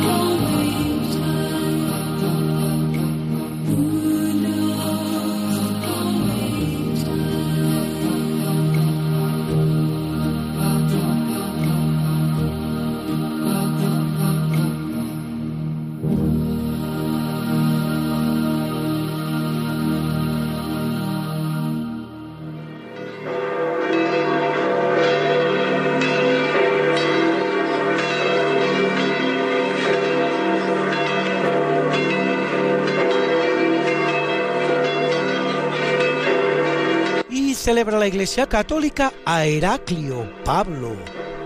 Celebra la Iglesia Católica a Heraclio, Pablo,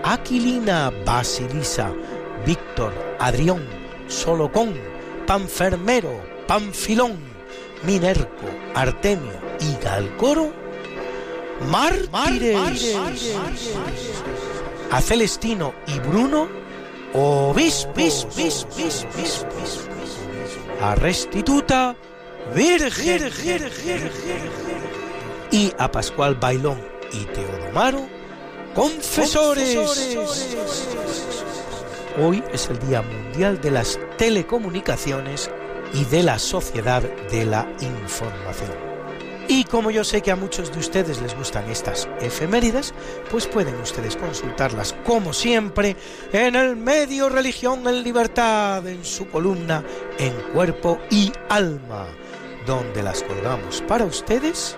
Aquilina, Basilisa, Víctor, Adrión, Solocón, Panfermero, Panfilón, Minerco, Artemio y Galcoro, mártires, a Celestino y Bruno, obispos, a Restituta, y a Pascual Bailón y Teodomaro, confesores. hoy es el Día Mundial de las Telecomunicaciones y de la Sociedad de la Información. Y como yo sé que a muchos de ustedes les gustan estas efemérides, pues pueden ustedes consultarlas como siempre en el medio Religión en Libertad, en su columna En Cuerpo y Alma, donde las colgamos para ustedes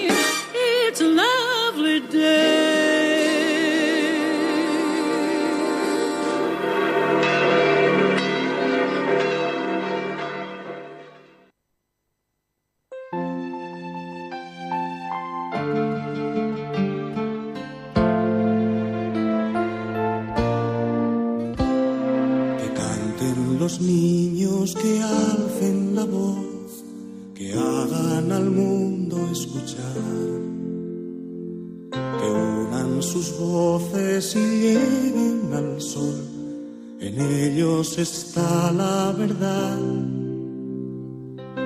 ellos está la verdad.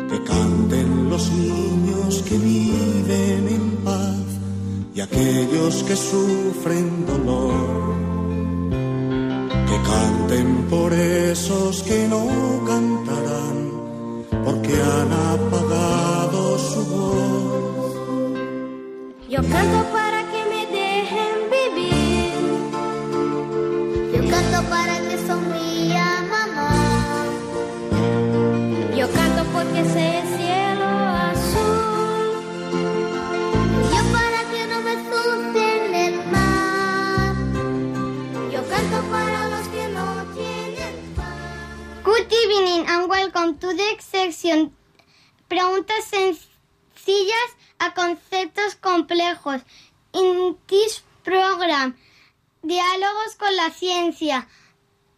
Que canten los niños que viven en paz y aquellos que sufren dolor. To the section Preguntas sencillas a conceptos complejos. In this program, Diálogos con la ciencia.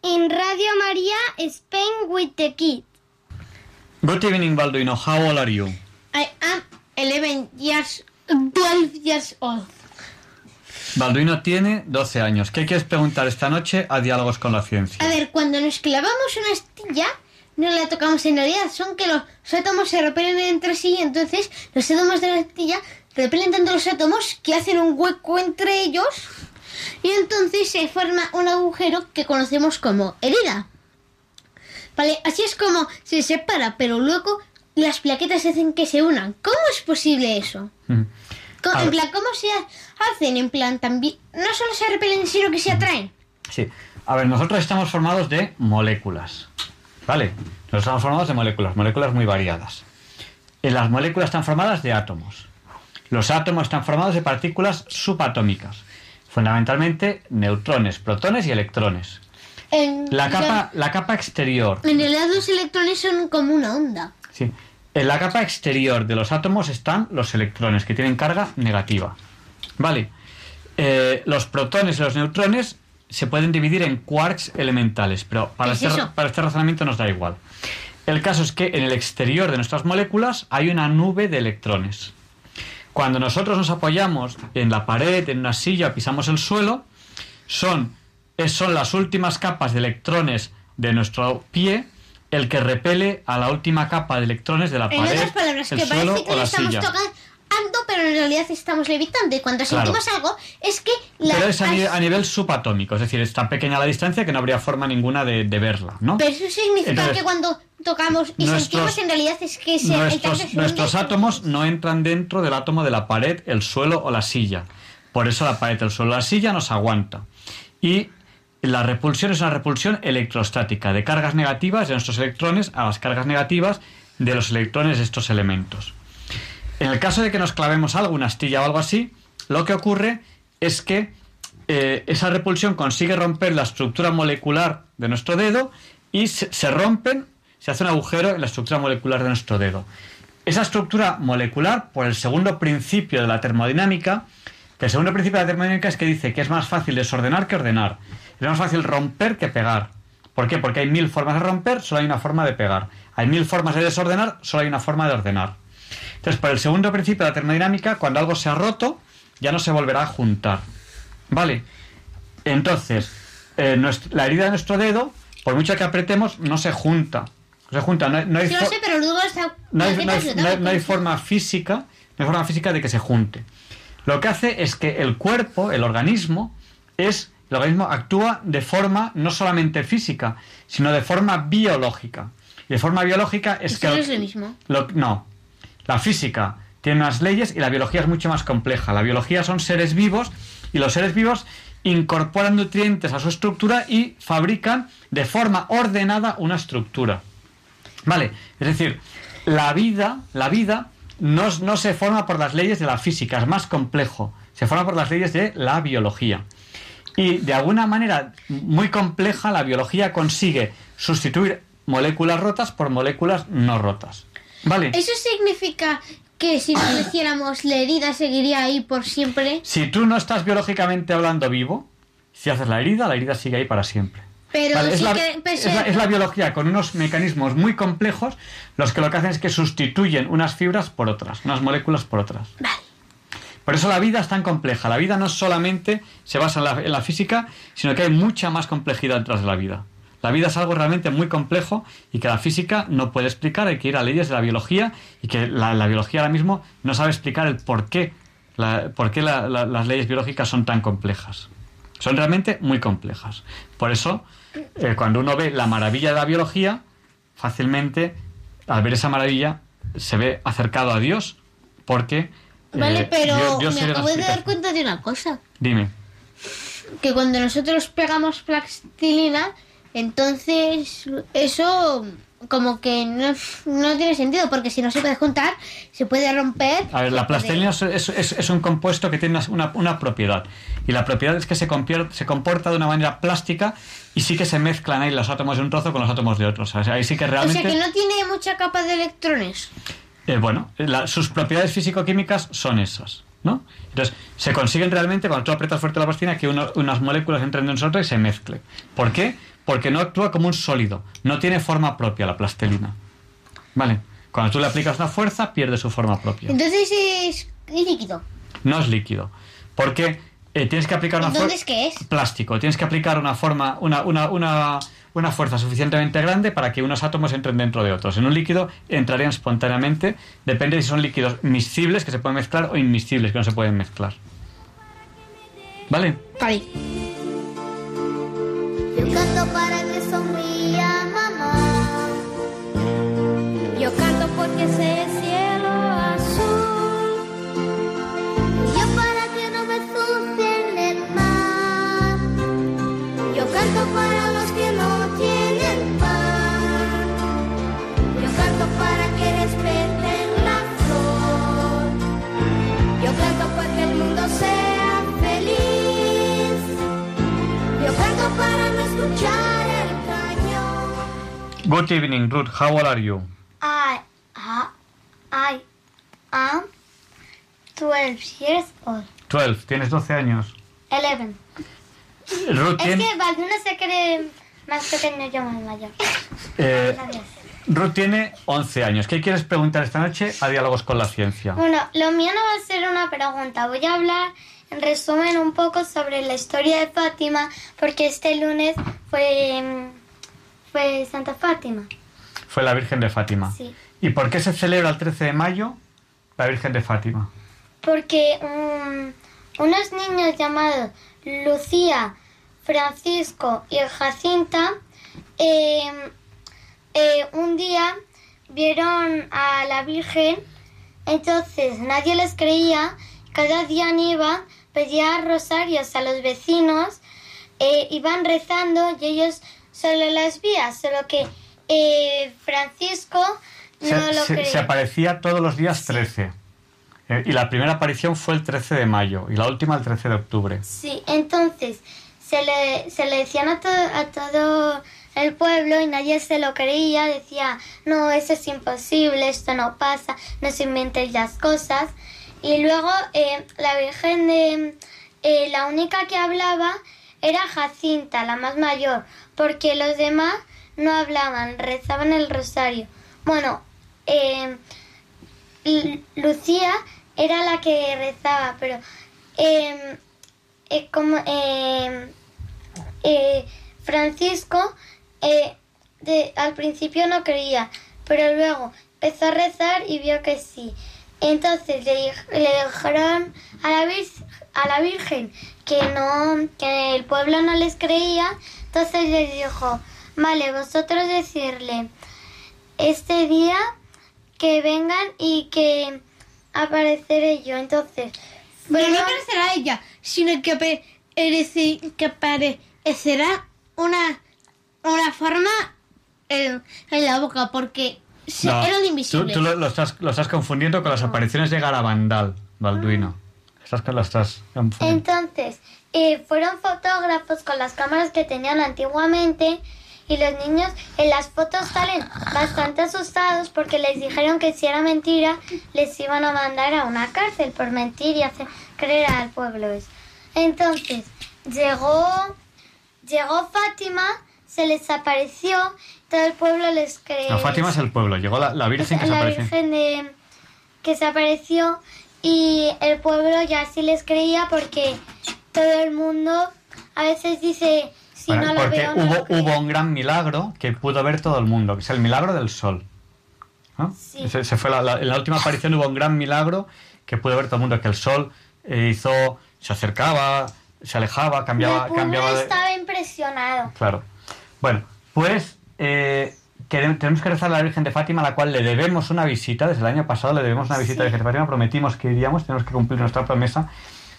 In Radio María, Spain with the Kid. Good evening, Balduino. How old are you? I am 11 years, 12 years old. Balduino tiene 12 años. ¿Qué quieres preguntar esta noche a Diálogos con la Ciencia? A ver, cuando nos clavamos una astilla, no la tocamos en realidad, son que los átomos se repelen entre sí, entonces los átomos de la astilla repelen tanto los átomos que hacen un hueco entre ellos y entonces se forma un agujero que conocemos como herida. Vale, así es como se separa, pero luego las plaquetas hacen que se unan. ¿Cómo es posible eso? Mm. En plan, ¿cómo se hacen? En plan, también no solo se repelen, sino que se atraen. Sí. A ver, nosotros estamos formados de moléculas. ¿Vale? Nosotros estamos formados de moléculas, moléculas muy variadas. Y las moléculas están formadas de átomos. Los átomos están formados de partículas subatómicas. Fundamentalmente neutrones, protones y electrones. En, La capa, la capa exterior En realidad los electrones son como una onda. Sí. En la capa exterior de los átomos están los electrones, que tienen carga negativa. Vale. Eh, los protones y los neutrones se pueden dividir en quarks elementales, pero para ¿Qué es este, para este razonamiento nos da igual. El caso es que en el exterior de nuestras moléculas hay una nube de electrones. Cuando nosotros nos apoyamos en la pared, en una silla, pisamos el suelo, son, son las últimas capas de electrones de nuestro pie el que repele a la última capa de electrones de la En pared, otras palabras, el que suelo parece que o la estamos silla. tocando, pero en realidad estamos levitando. Y cuando Claro. sentimos algo, es que la. Pero es a, ni- a nivel subatómico, es decir, es tan pequeña la distancia que no habría forma ninguna de, de verla, ¿no? Pero eso significa Entonces, que cuando tocamos y nuestros- sentimos, en realidad es que se, nuestros, nuestros átomos no entran dentro del átomo de la pared, el suelo o la silla. Por eso la pared, el suelo o la silla nos aguanta. Y la repulsión es una repulsión electrostática, de cargas negativas de nuestros electrones a las cargas negativas de los electrones de estos elementos. En el caso de que nos clavemos algo, una astilla o algo así, lo que ocurre es que eh, esa repulsión consigue romper la estructura molecular de nuestro dedo y se, se rompen, se hace un agujero en la estructura molecular de nuestro dedo. Esa estructura molecular, por el segundo principio de la termodinámica, que el segundo principio de la termodinámica es que dice que es más fácil desordenar que ordenar. Es más fácil romper que pegar. ¿Por qué? Porque hay mil formas de romper, solo hay una forma de pegar. Hay mil formas de desordenar, solo hay una forma de ordenar. Entonces, por el segundo principio de la termodinámica, cuando algo se ha roto, ya no se volverá a juntar. ¿Vale? Entonces, eh, la herida de nuestro dedo, por mucho que apretemos, no se junta. No se junta, no, hay- no hay Sí lo fo- sé, pero luego está... no hay, ¿qué no hay- pasa? no hay- no hay forma física, no hay forma física de que se junte. Lo que hace es que el cuerpo, el organismo, es el organismo actúa de forma no solamente física, sino de forma biológica. Y de forma biológica es Eso que no es lo mismo. lo- no. La física tiene unas leyes y la biología es mucho más compleja. La biología son seres vivos y los seres vivos incorporan nutrientes a su estructura y fabrican de forma ordenada una estructura. Vale, es decir, la vida, la vida no, no se forma por las leyes de la física, es más complejo. Se forma por las leyes de la biología. Y de alguna manera muy compleja, la biología consigue sustituir moléculas rotas por moléculas no rotas. ¿Vale? Eso significa que si no lo hiciéramos, la herida seguiría ahí por siempre. Si tú no estás biológicamente hablando vivo, si haces la herida, la herida sigue ahí para siempre. Pero Vale, es, la, que... es la- es la biología con unos mecanismos muy complejos los que lo que hacen es que sustituyen unas fibras por otras, unas moléculas por otras. Por eso la vida es tan compleja. La vida no solamente se basa en la, en la física, sino que hay mucha más complejidad detrás de la vida. La vida es algo realmente muy complejo y que la física no puede explicar. Hay que ir a leyes de la biología y que la, la biología ahora mismo no sabe explicar el por qué, la- por qué la- la- las leyes biológicas son tan complejas. Son realmente muy complejas. Por eso, eh, cuando uno ve la maravilla de la biología, fácilmente, al ver esa maravilla, se ve acercado a Dios, porque... Vale, eh, pero Dios- Dios me acabo de dar cuenta de una cosa. Dime. Que cuando nosotros pegamos plastilina, entonces eso como que no, no tiene sentido, porque si no se puede juntar, se puede romper. A ver, la puede- plastilina es, es- un compuesto que tiene una, una propiedad. Y la propiedad es que se, compier- se comporta de una manera plástica y sí que se mezclan ahí los átomos de un trozo con los átomos de otro. O sea, ahí sí que O realmente... sea que no tiene mucha capa de electrones. Eh, bueno, la- sus propiedades físico-químicas son esas, ¿no? Entonces, se consiguen realmente, cuando tú aprietas fuerte la plastilina, que uno- unas moléculas entren de nosotros y se mezclen. ¿Por qué? Porque no actúa como un sólido, no tiene forma propia la plastilina. ¿Vale? Cuando tú le aplicas una fuerza, pierde su forma propia. Entonces es líquido. No es líquido. Porque eh, tienes que aplicar una Entonces, fuerza... ¿qué es? Plástico. Tienes que aplicar una forma, una, una, una, una fuerza suficientemente grande para que unos átomos entren dentro de otros. En un líquido entrarían espontáneamente. Depende de si son líquidos miscibles que se pueden mezclar o inmiscibles que no se pueden mezclar. ¿Vale? Vale. Para que sonría mamá. Yo canto porque sé escuchar el cañón. Good evening, Ruth. How old are you? I, I, I am 12 years old. 12. Tienes 12 años. 11. Ruth Es que Balduno se cree más pequeño yo más mayor. eh. Ruth tiene 11 años. ¿Qué quieres preguntar esta noche a Diálogos con la Ciencia? Bueno, lo mío no va a ser una pregunta. Voy a hablar en resumen un poco sobre la historia de Fátima, porque este lunes fue, mm, fue Santa Fátima. Fue la Virgen de Fátima. Sí. ¿Y por qué se celebra el 13 de mayo la Virgen de Fátima? Porque mm, unos niños llamados Lucía, Francisco y Jacinta eh, eh, un día vieron a la Virgen, entonces nadie les creía, cada día iban, pedían rosarios a los vecinos, eh, iban rezando y ellos solo las veían, solo que eh, Francisco no Se, lo se- creía. se aparecía todos los días 13. Eh, y la primera aparición fue el 13 de mayo y la última el 13 de octubre. Sí, entonces se le, se le decían a, to- a todo el pueblo y nadie se lo creía, decía, no, eso es imposible, esto no pasa, no se inventen las cosas. Y luego eh, la Virgen de... eh, la única que hablaba era Jacinta, la más mayor, porque los demás no hablaban, rezaban el rosario. Bueno, eh, Lucía era la que rezaba, pero em, eh, como em, Francisco al principio no creía, pero luego empezó a rezar y vio que sí. Entonces le, le dijeron a la, vir- a la Virgen que no, que el pueblo no les creía, entonces les dijo, vale, vosotros decirle este día que vengan y que apareceré yo. Entonces, Pero no aparecerá ella, sino que, que aparecerá una, una forma en, en la boca, porque se- No, era tú, invisible. tú lo, lo estás, lo estás confundiendo con las apariciones de Garabandal, Balduino. Estás, lo estás confundiendo. Entonces, eh, fueron fotógrafos con las cámaras que tenían antiguamente y los niños en las fotos salen bastante asustados porque les dijeron que si era mentira les iban a mandar a una cárcel por mentir y hacer creer al pueblo eso. Entonces, llegó, llegó Fátima, se les apareció, todo el pueblo les creyó. No, Fátima es el pueblo. Llegó la, la Virgen que se la apareció. Virgen de- que se apareció y el pueblo ya sí les creía porque todo el mundo a veces dice si Bueno, no lo porque veo no hubo, lo creo". hubo un gran milagro que pudo ver todo el mundo, que es el milagro del sol. ¿no? Ese fue la- la- en la última aparición hubo un gran milagro que pudo ver todo el mundo, que el sol eh, hizo, se acercaba, se alejaba, el cambiaba, pueblo cambiaba de... estaba impresionado Claro. Bueno, pues eh, tenemos que rezar a la Virgen de Fátima, a la cual le debemos una visita. Desde el año pasado le debemos una visita a la Virgen de Fátima. Prometimos que iríamos, tenemos que cumplir nuestra promesa.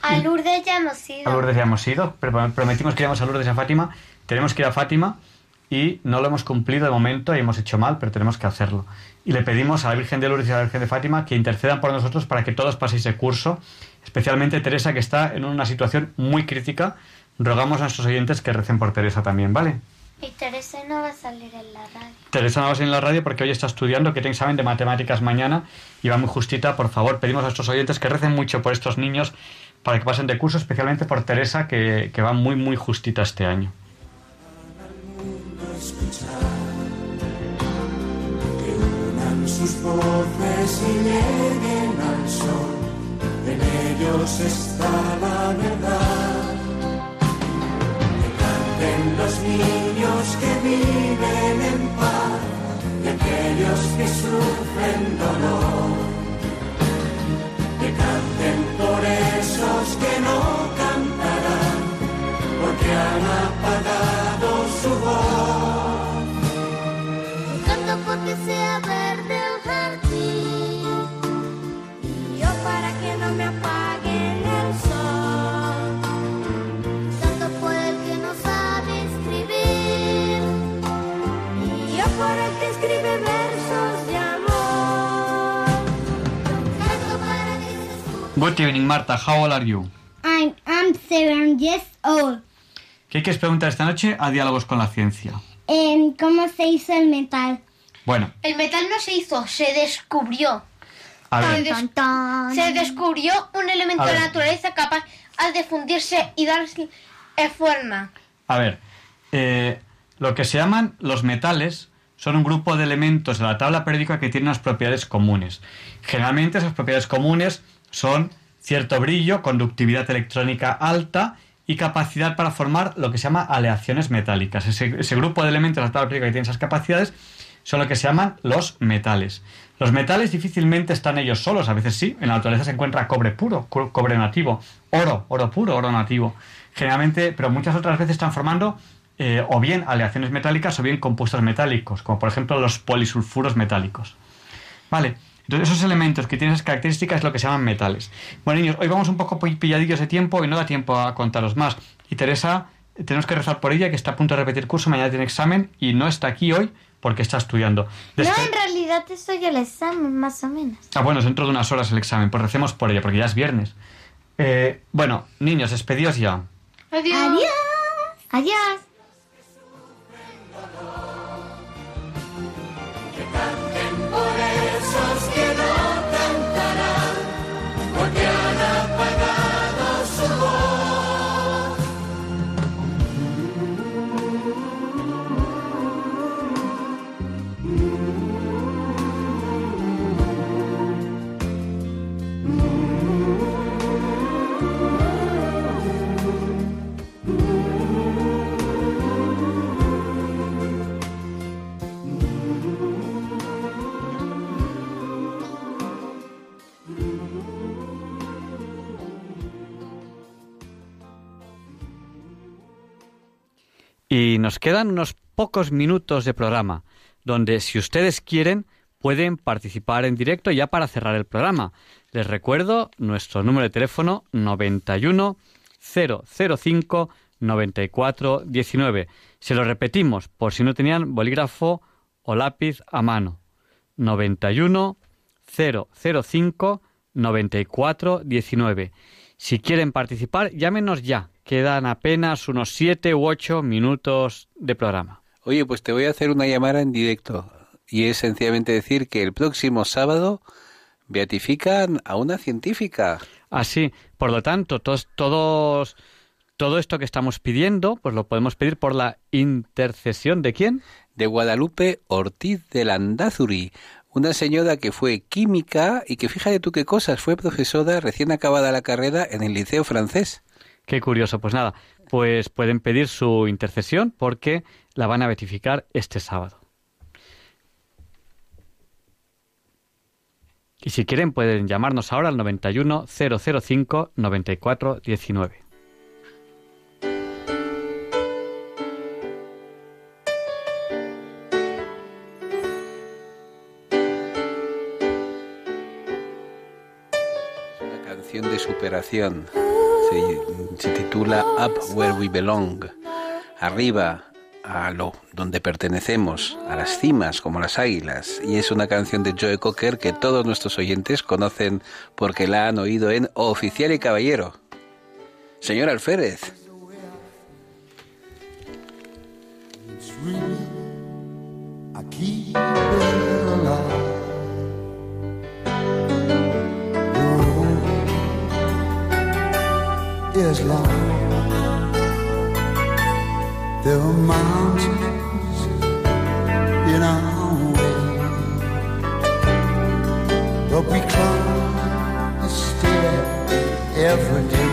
a Lourdes ya hemos ido A Lourdes ya hemos ido, pero prometimos que íbamos a Lourdes y a Fátima. Tenemos que ir a Fátima y no lo hemos cumplido de momento y hemos hecho mal, pero tenemos que hacerlo. Y le pedimos a la Virgen de Lourdes y a la Virgen de Fátima que intercedan por nosotros para que todos paséis de curso, especialmente Teresa, que está en una situación muy crítica. Rogamos a nuestros oyentes que recen por Teresa también, ¿vale? Y Teresa no va a salir en la radio Teresa no va a salir en la radio porque hoy está estudiando, que tiene examen de matemáticas mañana y va muy justita. Por favor, pedimos a nuestros oyentes que recen mucho por estos niños para que pasen de curso, especialmente por Teresa, que, que va muy, muy justita este año. que unan sus voces y lleguen al sol. En ellos está la verdad. Canten los niños que viven en paz y aquellos que sufren dolor. Que canten por esos que no cantarán porque han apagado su voz. Canto porque sea verde el jardín Good evening, Marta. How old are you? I'm, I'm seven years old ¿Qué quieres preguntar esta noche a Diálogos con la Ciencia? Em, ¿Cómo se hizo el metal? Bueno, El metal no se hizo, se descubrió. a Se, ver, des- se descubrió un elemento de la naturaleza capaz de fundirse y darse eh, forma. a ver. eh, lo que se llaman los metales son un grupo de elementos de la tabla periódica que tienen unas propiedades comunes. Generalmente esas propiedades comunes son cierto brillo, conductividad electrónica alta y capacidad para formar lo que se llama aleaciones metálicas. Ese, grupo de elementos de la tabla periódica que tienen esas capacidades son lo que se llaman los metales. Los metales difícilmente están ellos solos, a veces sí. En la naturaleza se encuentra cobre puro, co- cobre nativo, oro, oro puro, oro nativo. Generalmente, pero muchas otras veces están formando eh, o bien aleaciones metálicas o bien compuestos metálicos, como por ejemplo los polisulfuros metálicos. Vale, entonces esos elementos que tienen esas características es lo que se llaman metales. Bueno, niños, hoy vamos un poco pi- pilladillos de tiempo y no da tiempo a contaros más. Y Teresa, tenemos que rezar por ella, que está a punto de repetir curso, mañana tiene examen y no está aquí hoy porque está estudiando. No, en realidad eso ya el examen, más o menos. Ah, bueno, es dentro de unas horas el examen, pues recemos por ella, porque ya es viernes. Eh, bueno, niños, despedidos ya. Adiós. Adiós. Adiós. Nos quedan unos pocos minutos de programa, donde si ustedes quieren pueden participar en directo ya para cerrar el programa. Les recuerdo nuestro número de teléfono 91 005 94 19. Se lo repetimos por si no tenían bolígrafo o lápiz a mano. 91 005 94 19. Si quieren participar, llámenos ya. Quedan apenas unos 7 u 8 minutos de programa. Oye, pues te voy a hacer una llamada en directo. Y es sencillamente decir que el próximo sábado beatifican a una científica. Así, por lo tanto, todos, todos, todo esto que estamos pidiendo, pues lo podemos pedir por la intercesión de quién? De Guadalupe Ortiz de Landazuri, una señora que fue química y que fíjate tú qué cosas, fue profesora recién acabada la carrera en el Liceo francés. Qué curioso, pues nada, pues pueden pedir su intercesión porque la van a beatificar este sábado. Y si quieren pueden llamarnos ahora al 91 005 94 19. Una canción de superación. Se, titula Up Where We Belong. Arriba, a lo donde pertenecemos, a las cimas como las águilas. Y es una canción de Joe Cocker que todos nuestros oyentes conocen porque la han oído en Oficial y Caballero. Señor Alférez. Is long. There are mountains in our way, but we climb a step every day.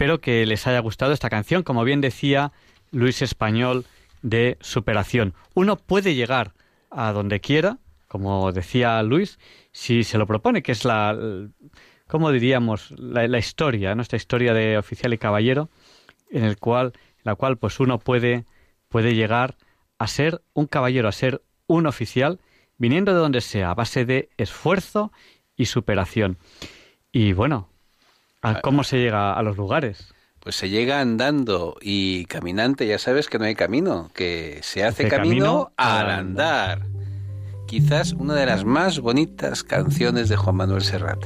Espero que les haya gustado esta canción, como bien decía Luis Español de superación. Uno puede llegar a donde quiera, como decía Luis, si se lo propone, que es la, ¿cómo diríamos? La, historia, nuestra historia de oficial y caballero, en el cual, la cual pues uno puede, puede llegar a ser un caballero, a ser un oficial, viniendo de donde sea, a base de esfuerzo y superación. Y bueno, ¿a ¿cómo se llega a los lugares? Pues se llega andando y caminante, ya sabes que no hay camino, que se hace camino, camino al al andar. Quizás una de las más bonitas canciones de Juan Manuel Serrat.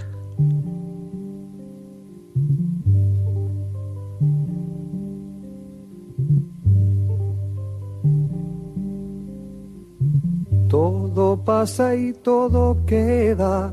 Todo pasa y todo queda,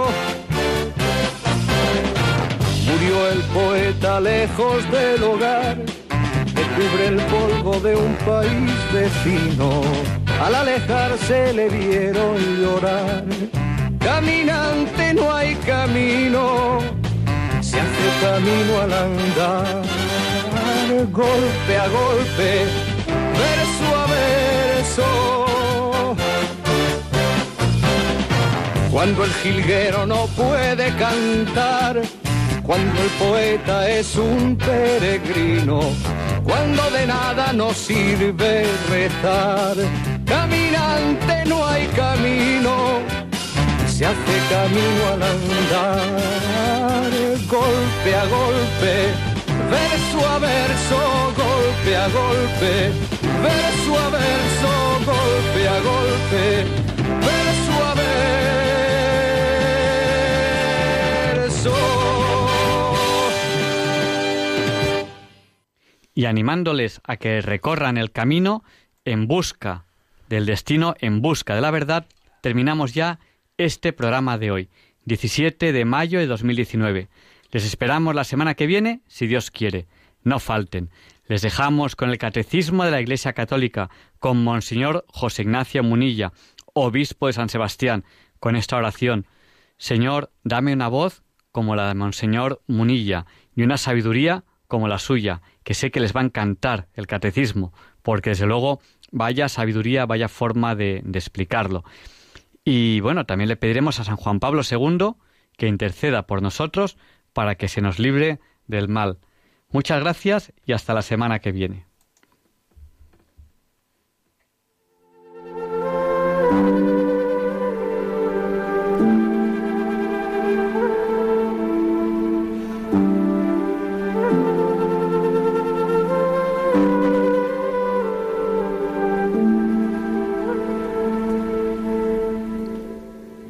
El poeta lejos del hogar que cubre el polvo de un país vecino. Al alejarse le vieron llorar. Caminante no hay camino, se hace camino al andar. Golpe a golpe, verso a verso. Cuando el jilguero no puede cantar, cuando el poeta es un peregrino, cuando de nada nos sirve rezar. Caminante no hay camino, se hace camino al andar, golpe a golpe, verso a verso, golpe a golpe, verso a verso, golpe a golpe, verso a verso. Y animándoles a que recorran el camino en busca del destino, en busca de la verdad, terminamos ya este programa de hoy, 17 de mayo de 2019. Les esperamos la semana que viene, si Dios quiere. No falten. Les dejamos con el Catecismo de la Iglesia Católica, con Monseñor José Ignacio Munilla, obispo de San Sebastián, con esta oración. Señor, dame una voz como la de Monseñor Munilla y una sabiduría como la suya, que sé que les va a encantar el catecismo, porque desde luego vaya sabiduría, vaya forma de, explicarlo. Y bueno, también le pediremos a San Juan Pablo II que interceda por nosotros para que se nos libre del mal. Muchas gracias y hasta la semana que viene.